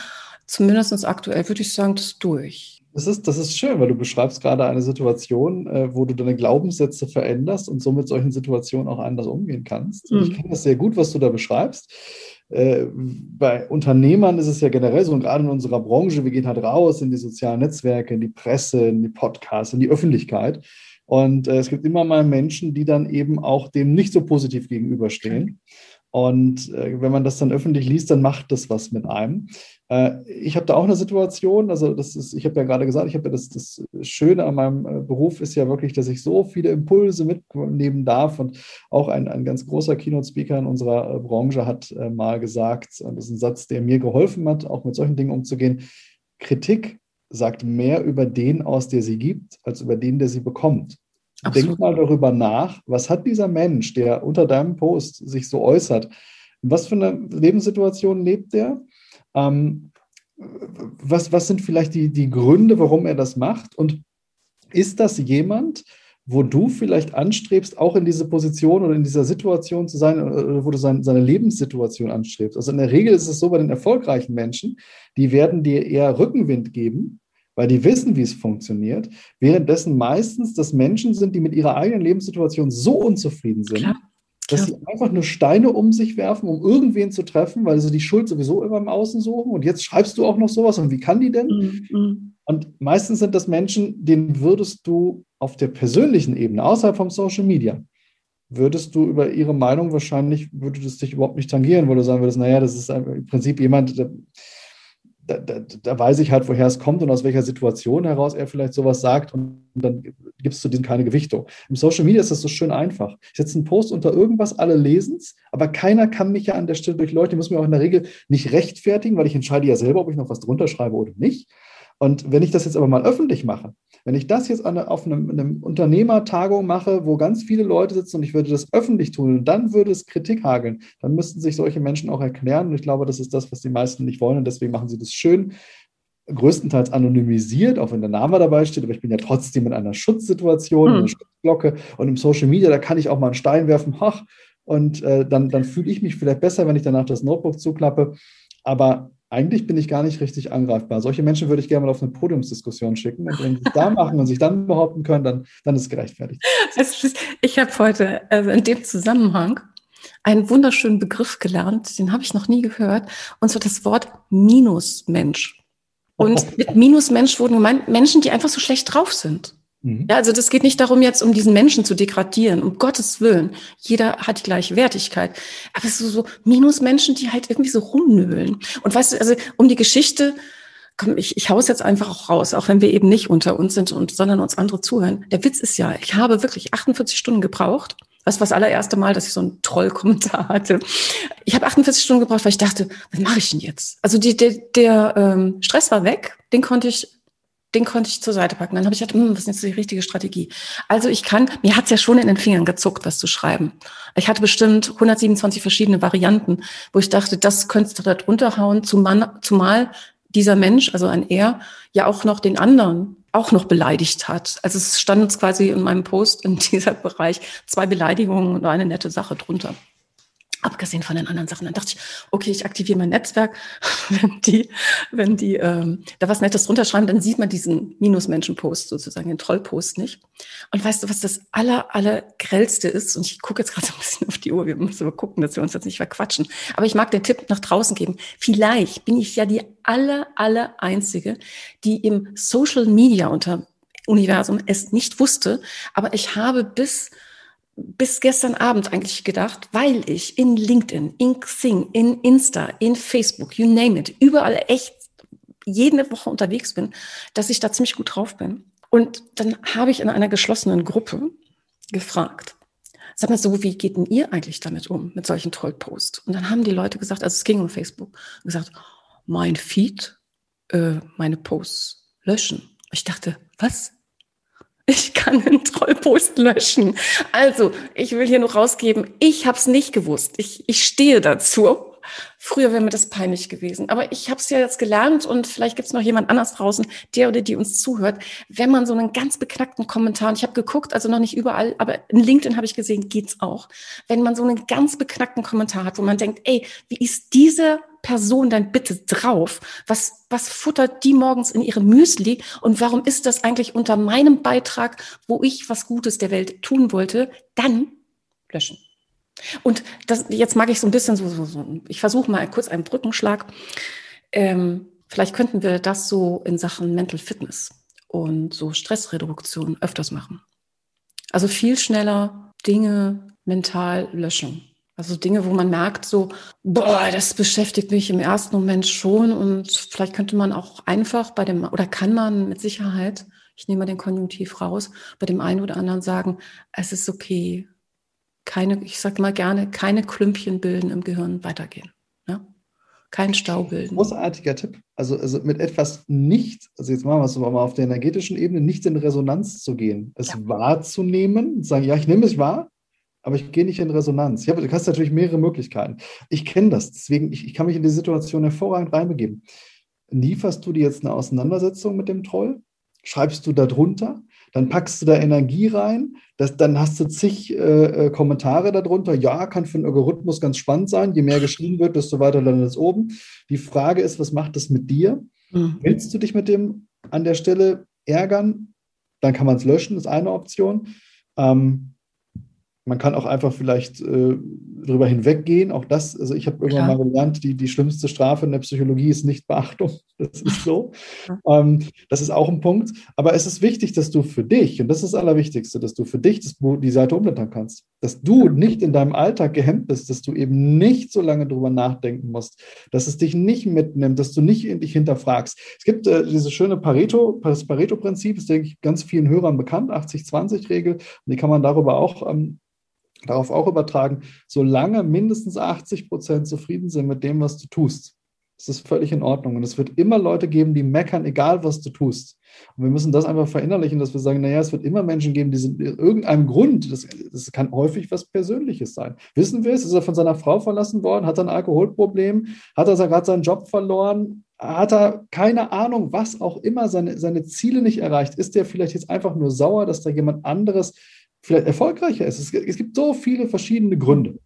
zumindest aktuell würde ich sagen, das ist durch. Das ist, das ist schön, weil du beschreibst gerade eine Situation, äh, wo du deine Glaubenssätze veränderst und so mit solchen Situationen auch anders umgehen kannst. Mhm. Ich kenne das sehr gut, was du da beschreibst. Äh, bei Unternehmern ist es ja generell so, und gerade in unserer Branche, wir gehen halt raus in die sozialen Netzwerke, in die Presse, in die Podcasts, in die Öffentlichkeit. Und äh, es gibt immer mal Menschen, die dann eben auch dem nicht so positiv gegenüberstehen. Und äh, wenn man das dann öffentlich liest, dann macht das was mit einem. Äh, ich habe da auch eine Situation, also das ist, ich habe ja gerade gesagt, ich habe ja das, das Schöne an meinem äh, Beruf ist ja wirklich, dass ich so viele Impulse mitnehmen darf. Und auch ein, ein ganz großer Keynote-Speaker in unserer äh, Branche hat äh, mal gesagt, das ist ein Satz, der mir geholfen hat, auch mit solchen Dingen umzugehen. Kritik sagt mehr über den aus, der sie gibt, als über den, der sie bekommt. Absolut. Denk mal darüber nach, was hat dieser Mensch, der unter deinem Post sich so äußert, was für eine Lebenssituation lebt der? Ähm, was, was sind vielleicht die, die Gründe, warum er das macht? Und ist das jemand, wo du vielleicht anstrebst, auch in diese Position oder in dieser Situation zu sein, oder wo du sein, seine Lebenssituation anstrebst? Also in der Regel ist es so bei den erfolgreichen Menschen, die werden dir eher Rückenwind geben, weil die wissen, wie es funktioniert, währenddessen meistens das Menschen sind, die mit ihrer eigenen Lebenssituation so unzufrieden sind, Klar. dass sie einfach nur Steine um sich werfen, um irgendwen zu treffen, weil sie die Schuld sowieso immer im Außen suchen. Und jetzt schreibst du auch noch sowas und wie kann die denn? Mhm. mhm. Und meistens sind das Menschen, denen würdest du auf der persönlichen Ebene, außerhalb vom Social Media, würdest du über ihre Meinung wahrscheinlich, würde das dich überhaupt nicht tangieren, weil du sagen würdest, naja, das ist im Prinzip jemand, der, da, da, da, weiß ich halt, woher es kommt und aus welcher Situation heraus er vielleicht sowas sagt und dann gibt es zu diesem keine Gewichtung. Im Social Media ist das so schön einfach. Ich setze einen Post unter irgendwas, alle lesen es, aber keiner kann mich ja an der Stelle durch Leute, die müssen mir auch in der Regel nicht rechtfertigen, weil ich entscheide ja selber, ob ich noch was drunter schreibe oder nicht. Und wenn ich das jetzt aber mal öffentlich mache, wenn ich das jetzt auf einem, einem Unternehmertagung mache, wo ganz viele Leute sitzen und ich würde das öffentlich tun, und dann würde es Kritik hageln, dann müssten sich solche Menschen auch erklären. Und ich glaube, das ist das, was die meisten nicht wollen. Und deswegen machen sie das schön größtenteils anonymisiert, auch wenn der Name dabei steht, aber ich bin ja trotzdem in einer Schutzsituation, hm. einer Schutzglocke und im Social Media, da kann ich auch mal einen Stein werfen, ach, und äh, dann, dann fühle ich mich vielleicht besser, wenn ich danach das Notebook zuklappe. Aber eigentlich bin ich gar nicht richtig angreifbar. Solche Menschen würde ich gerne mal auf eine Podiumsdiskussion schicken. Und wenn sie es da machen und sich dann behaupten können, dann, dann ist es gerechtfertigt. Ich habe heute also in dem Zusammenhang einen wunderschönen Begriff gelernt, den habe ich noch nie gehört, und zwar das Wort Minusmensch. Und mit Minusmensch wurden gemeint Menschen, die einfach so schlecht drauf sind. Mhm. Ja, also das geht nicht darum, jetzt um diesen Menschen zu degradieren, um Gottes Willen. Jeder hat die gleiche Wertigkeit. Aber es ist so, so Minusmenschen, die halt irgendwie so rumnöhlen. Und weißt du, also um die Geschichte, komm, ich, ich hau's jetzt einfach auch raus, auch wenn wir eben nicht unter uns sind, und, sondern uns andere zuhören. Der Witz ist ja, ich habe wirklich 48 Stunden gebraucht. Das war das allererste Mal, dass ich so einen Trollkommentar hatte. Ich habe 48 Stunden gebraucht, weil ich dachte, was mache ich denn jetzt? Also die, der, der ähm, Stress war weg, den konnte ich den konnte ich zur Seite packen. Dann habe ich gedacht, hm, was ist jetzt die richtige Strategie? Also ich kann, mir hat's ja schon in den Fingern gezuckt, was zu schreiben. Ich hatte bestimmt 127 verschiedene Varianten, wo ich dachte, das könntest du da drunter hauen, zumal, zumal dieser Mensch, also ein Er, ja auch noch den anderen auch noch beleidigt hat. Also es stand quasi in meinem Post in dieser Bereich zwei Beleidigungen und eine nette Sache drunter. Abgesehen von den anderen Sachen. Dann dachte ich, okay, ich aktiviere mein Netzwerk. Wenn die, wenn die ähm, da was Nettes drunter schreiben, dann sieht man diesen Minusmenschen-Post sozusagen, den Troll-Post nicht. Und weißt du, was das aller, aller grellste ist? Und ich gucke jetzt gerade so ein bisschen auf die Uhr. Wir müssen aber gucken, dass wir uns jetzt nicht verquatschen. Aber ich mag den Tipp nach draußen geben. Vielleicht bin ich ja die aller, aller Einzige, die im Social Media unter Universum es nicht wusste. Aber ich habe bis bis gestern Abend eigentlich gedacht, weil ich in LinkedIn, in Xing, in Insta, in Facebook, you name it, überall echt jede Woche unterwegs bin, dass ich da ziemlich gut drauf bin. Und dann habe ich in einer geschlossenen Gruppe gefragt, sag mal so, wie geht denn ihr eigentlich damit um, mit solchen Trollposts? Und dann haben die Leute gesagt, also es ging um Facebook, gesagt, mein Feed, äh, meine Posts löschen. Ich dachte, was? Ich kann einen Trollpost löschen. Also, ich will hier noch rausgeben, ich habe es nicht gewusst. Ich, ich stehe dazu. Früher wäre mir das peinlich gewesen. Aber ich habe es ja jetzt gelernt und vielleicht gibt es noch jemand anders draußen, der oder die uns zuhört. Wenn man so einen ganz beknackten Kommentar, und ich habe geguckt, also noch nicht überall, aber in LinkedIn habe ich gesehen, geht's auch. Wenn man so einen ganz beknackten Kommentar hat, wo man denkt, ey, wie ist diese Person dann bitte drauf? Was, was futtert die morgens in ihre Müsli? Und warum ist das eigentlich unter meinem Beitrag, wo ich was Gutes der Welt tun wollte? Dann löschen. Und das, jetzt mag ich so ein bisschen so, so, so ich versuche mal kurz einen Brückenschlag. Ähm, vielleicht könnten wir das so in Sachen Mental Fitness und so Stressreduktion öfters machen. Also viel schneller Dinge mental löschen. Also Dinge, wo man merkt, so, boah, das beschäftigt mich im ersten Moment schon und vielleicht könnte man auch einfach bei dem, oder kann man mit Sicherheit, ich nehme mal den Konjunktiv raus, bei dem einen oder anderen sagen, es ist okay, keine, ich sage mal gerne, keine Klümpchen bilden im Gehirn, weitergehen. Ja? Kein Stau bilden. Großartiger Tipp. Also, also mit etwas nicht, also jetzt machen wir es mal auf der energetischen Ebene, nicht in Resonanz zu gehen, es ja. wahrzunehmen, sagen, ja, ich nehme es wahr, aber ich gehe nicht in Resonanz. Hab, du hast natürlich mehrere Möglichkeiten. Ich kenne das, deswegen, ich, ich kann mich in die Situation hervorragend reinbegeben. Lieferst du dir jetzt eine Auseinandersetzung mit dem Troll? Schreibst du da drunter? Dann packst du da Energie rein, das, dann hast du zig äh, äh, Kommentare darunter. Ja, kann für einen Algorithmus ganz spannend sein. Je mehr geschrieben wird, desto weiter landet es oben. Die Frage ist, was macht das mit dir? Mhm. Willst du dich mit dem an der Stelle ärgern? Dann kann man es löschen, das ist eine Option. Ähm, man kann auch einfach vielleicht äh, drüber hinweggehen. Auch das, also ich habe irgendwann mal gelernt, die, die schlimmste Strafe in der Psychologie ist nicht Beachtung. Das ist so. ähm, das ist auch ein Punkt. Aber es ist wichtig, dass du für dich, und das ist das Allerwichtigste, dass du für dich das, die Seite umblättern kannst. Dass du nicht in deinem Alltag gehemmt bist, dass du eben nicht so lange drüber nachdenken musst, dass es dich nicht mitnimmt, dass du nicht dich hinterfragst. Es gibt äh, diese schöne Pareto, das Pareto-Prinzip, ist, denke ich, ganz vielen Hörern bekannt, 80-20-Regel. Und die kann man darüber auch ähm, darauf auch übertragen, solange mindestens 80 Prozent zufrieden sind mit dem, was du tust, ist das völlig in Ordnung. Und es wird immer Leute geben, die meckern, egal was du tust. Und wir müssen das einfach verinnerlichen, dass wir sagen, naja, es wird immer Menschen geben, die sind in irgendeinem Grund, das, das kann häufig was Persönliches sein. Wissen wir es? Ist er von seiner Frau verlassen worden? Hat er ein Alkoholproblem? Hat er gerade seinen Job verloren? Hat er keine Ahnung, was auch immer, seine, seine Ziele nicht erreicht? Ist der vielleicht jetzt einfach nur sauer, dass da jemand anderes vielleicht erfolgreicher ist. Es, es gibt so viele verschiedene Gründe.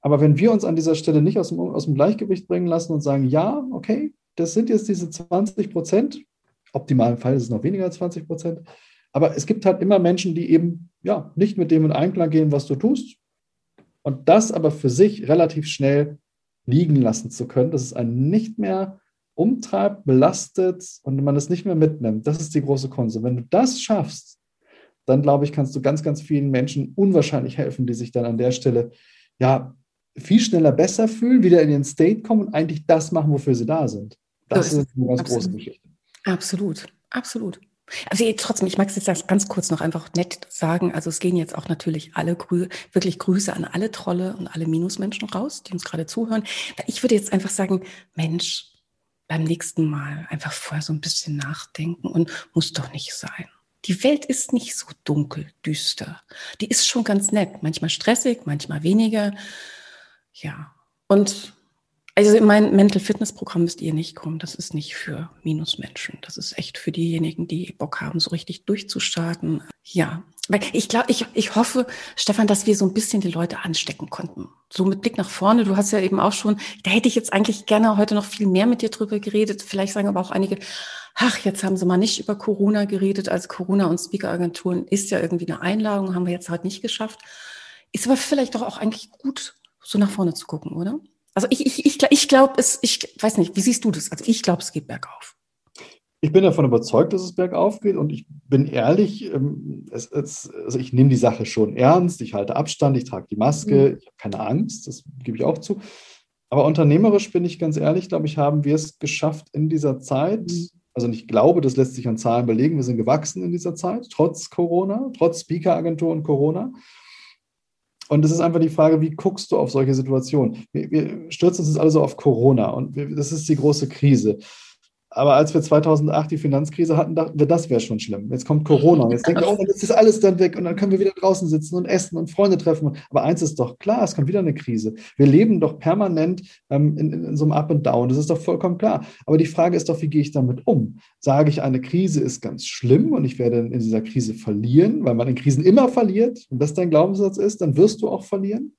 Aber wenn wir uns an dieser Stelle nicht aus dem, aus dem Gleichgewicht bringen lassen und sagen, ja, okay, das sind jetzt diese 20 Prozent, optimalen Fall ist es noch weniger als 20 Prozent, aber es gibt halt immer Menschen, die eben ja nicht mit dem in Einklang gehen, was du tust. Und das aber für sich relativ schnell liegen lassen zu können, dass es einen nicht mehr umtreibt, belastet und man es nicht mehr mitnimmt. Das ist die große Kunst. Wenn du das schaffst, dann glaube ich, kannst du ganz, ganz vielen Menschen unwahrscheinlich helfen, die sich dann an der Stelle ja viel schneller besser fühlen, wieder in den State kommen und eigentlich das machen, wofür sie da sind. Das so ist, ist eine ganz absolut. große Geschichte. Absolut, absolut. Also trotzdem, ich mag es jetzt ganz kurz noch einfach nett sagen. Also es gehen jetzt auch natürlich alle Grü wirklich Grüße an alle Trolle und alle Minusmenschen raus, die uns gerade zuhören. Ich würde jetzt einfach sagen, Mensch, beim nächsten Mal einfach vorher so ein bisschen nachdenken und muss doch nicht sein die Welt ist nicht so dunkel, düster. Die ist schon ganz nett, manchmal stressig, manchmal weniger. Ja, und also in mein Mental Fitness Programm müsst ihr nicht kommen. Das ist nicht für Minusmenschen. Das ist echt für diejenigen, die Bock haben, so richtig durchzustarten. Ja, weil ich glaube, ich, ich hoffe, Stefan, dass wir so ein bisschen die Leute anstecken konnten. So mit Blick nach vorne. Du hast ja eben auch schon, da hätte ich jetzt eigentlich gerne heute noch viel mehr mit dir drüber geredet. Vielleicht sagen aber auch einige, ach, jetzt haben sie mal nicht über Corona geredet, als Corona und Speaker-Agenturen ist ja irgendwie eine Einladung, haben wir jetzt halt nicht geschafft. Ist aber vielleicht doch auch eigentlich gut, so nach vorne zu gucken, oder? Also ich, ich, ich, ich glaube, es, ich weiß nicht, wie siehst du das? Also ich glaube, es geht bergauf. Ich bin davon überzeugt, dass es bergauf geht und ich bin ehrlich, ähm, es, es, also ich nehme die Sache schon ernst, ich halte Abstand, ich trage die Maske, mhm. ich habe keine Angst, das gebe ich auch zu. Aber unternehmerisch bin ich ganz ehrlich, glaube ich, haben wir es geschafft in dieser Zeit, mhm also ich glaube, das lässt sich an Zahlen belegen. Wir sind gewachsen in dieser Zeit, trotz Corona, trotz Speaker-Agentur und Corona. Und es ist einfach die Frage, wie guckst du auf solche Situationen? Wir, wir stürzen uns alle so auf Corona und wir, das ist die große Krise. Aber als wir 2008 die Finanzkrise hatten, dachten wir, das wäre schon schlimm. Jetzt kommt Corona. Jetzt denken wir, oh, dann ist das alles dann weg und dann können wir wieder draußen sitzen und essen und Freunde treffen. Aber eins ist doch klar, es kommt wieder eine Krise. Wir leben doch permanent ähm, in, in, in, so einem Up and Down. Das ist doch vollkommen klar. Aber die Frage ist doch, wie gehe ich damit um? Sage ich, eine Krise ist ganz schlimm und ich werde in dieser Krise verlieren, weil man in Krisen immer verliert und das dein Glaubenssatz ist, dann wirst du auch verlieren.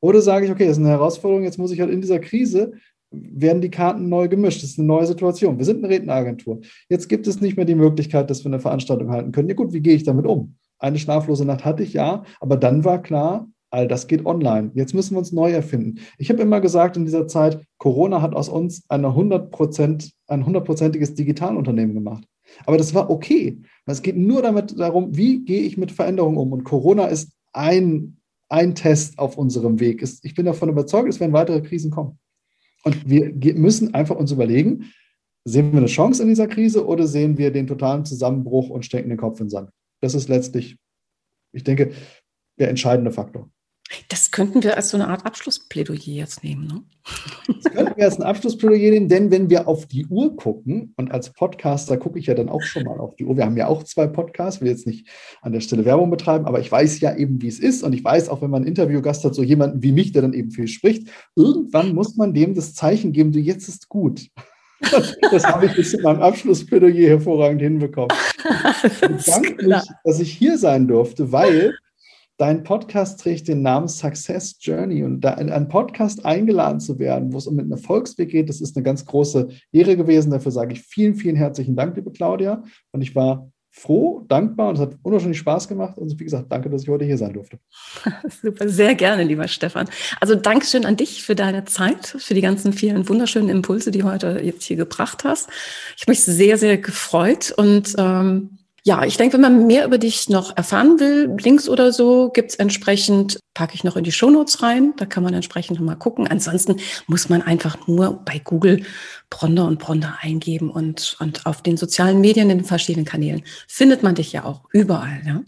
Oder sage ich, okay, das ist eine Herausforderung, jetzt muss ich halt in dieser Krise werden die Karten neu gemischt. Das ist eine neue Situation. Wir sind eine Redneragentur. Jetzt gibt es nicht mehr die Möglichkeit, dass wir eine Veranstaltung halten können. Ja gut, wie gehe ich damit um? Eine schlaflose Nacht hatte ich ja, aber dann war klar, all das geht online. Jetzt müssen wir uns neu erfinden. Ich habe immer gesagt in dieser Zeit, Corona hat aus uns eine 100%, ein hundertprozentiges Digitalunternehmen gemacht. Aber das war okay. Es geht nur damit darum, wie gehe ich mit Veränderungen um. Und Corona ist ein ein Test auf unserem Weg. Ich bin davon überzeugt, es werden weitere Krisen kommen. Und wir müssen einfach uns überlegen, sehen wir eine Chance in dieser Krise oder sehen wir den totalen Zusammenbruch und stecken den Kopf in den Sand? Das ist letztlich, ich denke, der entscheidende Faktor. Das könnten wir als so eine Art Abschlussplädoyer jetzt nehmen. Ne? Das könnten wir als ein Abschlussplädoyer nehmen, denn wenn wir auf die Uhr gucken, und als Podcaster gucke ich ja dann auch schon mal auf die Uhr, wir haben ja auch zwei Podcasts, will jetzt nicht an der Stelle Werbung betreiben, aber ich weiß ja eben, wie es ist und ich weiß auch, wenn man einen Interviewgast hat, so jemanden wie mich, der dann eben viel spricht, irgendwann muss man dem das Zeichen geben, du jetzt ist gut. Das habe ich bis zu meinem Abschlussplädoyer hervorragend hinbekommen. Ich danke mich, dass ich hier sein durfte, weil dein Podcast trägt den Namen Success Journey und da in einen Podcast eingeladen zu werden, wo es um einen Erfolgsweg geht, das ist eine ganz große Ehre gewesen. Dafür sage ich vielen, vielen herzlichen Dank, liebe Claudia. Und ich war froh, dankbar und es hat unwahrscheinlich Spaß gemacht. Und wie gesagt, danke, dass ich heute hier sein durfte. Super, sehr gerne, lieber Stefan. Also Dankeschön an dich für deine Zeit, für die ganzen vielen wunderschönen Impulse, die du heute jetzt hier gebracht hast. Ich habe mich sehr, sehr gefreut und ähm, ja, ich denke, wenn man mehr über dich noch erfahren will, Links oder so, gibt's entsprechend, packe ich noch in die Shownotes rein, da kann man entsprechend nochmal gucken. Ansonsten muss man einfach nur bei Google Bronder und Bronder eingeben und, und auf den sozialen Medien, in den verschiedenen Kanälen, findet man dich ja auch überall. Ja?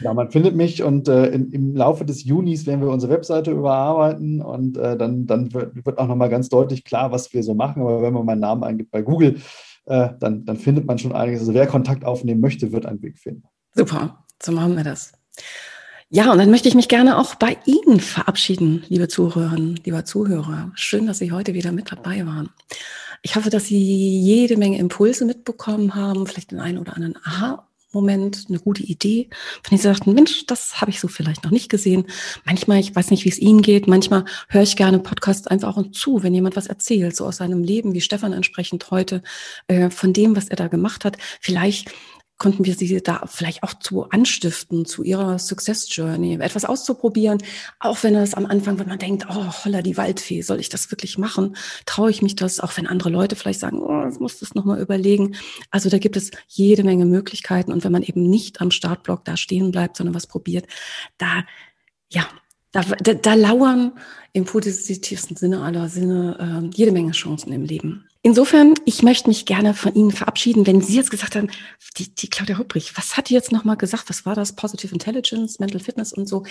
Ja, man findet mich und äh, in, im Laufe des Junis werden wir unsere Webseite überarbeiten und äh, dann, dann wird, wird auch nochmal ganz deutlich klar, was wir so machen. Aber wenn man meinen Namen eingibt bei Google, äh, dann, dann findet man schon einiges. Also wer Kontakt aufnehmen möchte, wird einen Weg finden. Super, so machen wir das. Ja, und dann möchte ich mich gerne auch bei Ihnen verabschieden, liebe Zuhörerinnen, lieber Zuhörer. Schön, dass Sie heute wieder mit dabei waren. Ich hoffe, dass Sie jede Menge Impulse mitbekommen haben, vielleicht den einen oder anderen Aha Moment eine gute Idee, von denen sie Mensch, das habe ich so vielleicht noch nicht gesehen. Manchmal, ich weiß nicht, wie es Ihnen geht, manchmal höre ich gerne Podcasts einfach auch zu, wenn jemand was erzählt, so aus seinem Leben, wie Stefan entsprechend heute, äh, von dem, was er da gemacht hat. Vielleicht konnten wir sie da vielleicht auch zu anstiften, zu ihrer Success Journey, etwas auszuprobieren, auch wenn es am Anfang, wenn man denkt, oh, holla, die Waldfee, soll ich das wirklich machen? Traue ich mich das? Auch wenn andere Leute vielleicht sagen, oh, ich muss das nochmal überlegen. Also da gibt es jede Menge Möglichkeiten. Und wenn man eben nicht am Startblock da stehen bleibt, sondern was probiert, da, ja, da, da, da lauern im positivsten Sinne aller Sinne äh, jede Menge Chancen im Leben. Insofern, ich möchte mich gerne von Ihnen verabschieden, wenn Sie jetzt gesagt haben, die, die Claudia Hupprich, was hat die jetzt nochmal gesagt? Was war das? Positive Intelligence, Mental Fitness und so.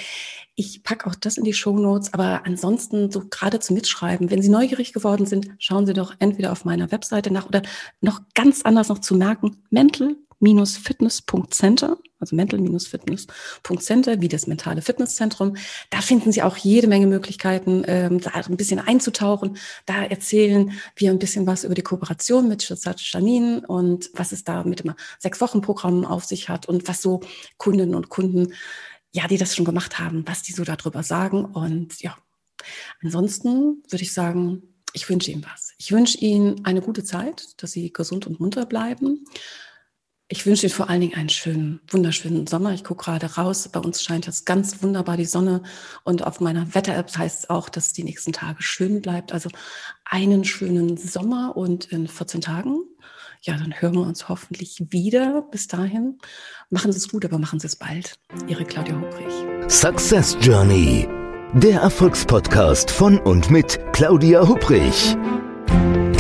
Ich packe auch das in die Show Notes, aber ansonsten so gerade zum Mitschreiben. Wenn Sie neugierig geworden sind, schauen Sie doch entweder auf meiner Webseite nach oder noch ganz anders noch zu merken, mental fitness.center, also mental-fitness.center, wie das mentale Fitnesszentrum. Da finden Sie auch jede Menge Möglichkeiten, ähm, da ein bisschen einzutauchen. Da erzählen wir ein bisschen was über die Kooperation mit Janin und was es da mit dem Sechs-Wochen-Programm auf sich hat und was so Kundinnen und Kunden, ja, die das schon gemacht haben, was die so darüber sagen. Und ja, ansonsten würde ich sagen, ich wünsche Ihnen was. Ich wünsche Ihnen eine gute Zeit, dass Sie gesund und munter bleiben. Ich wünsche Ihnen vor allen Dingen einen schönen, wunderschönen Sommer. Ich gucke gerade raus. Bei uns scheint jetzt ganz wunderbar die Sonne. Und auf meiner Wetter-App heißt es auch, dass die nächsten Tage schön bleibt. Also einen schönen Sommer und in 14 Tagen. Ja, dann hören wir uns hoffentlich wieder. Bis dahin. Machen Sie es gut, aber machen Sie es bald. Ihre Claudia Hubrich. Success Journey. Der Erfolgspodcast von und mit Claudia Hubrich.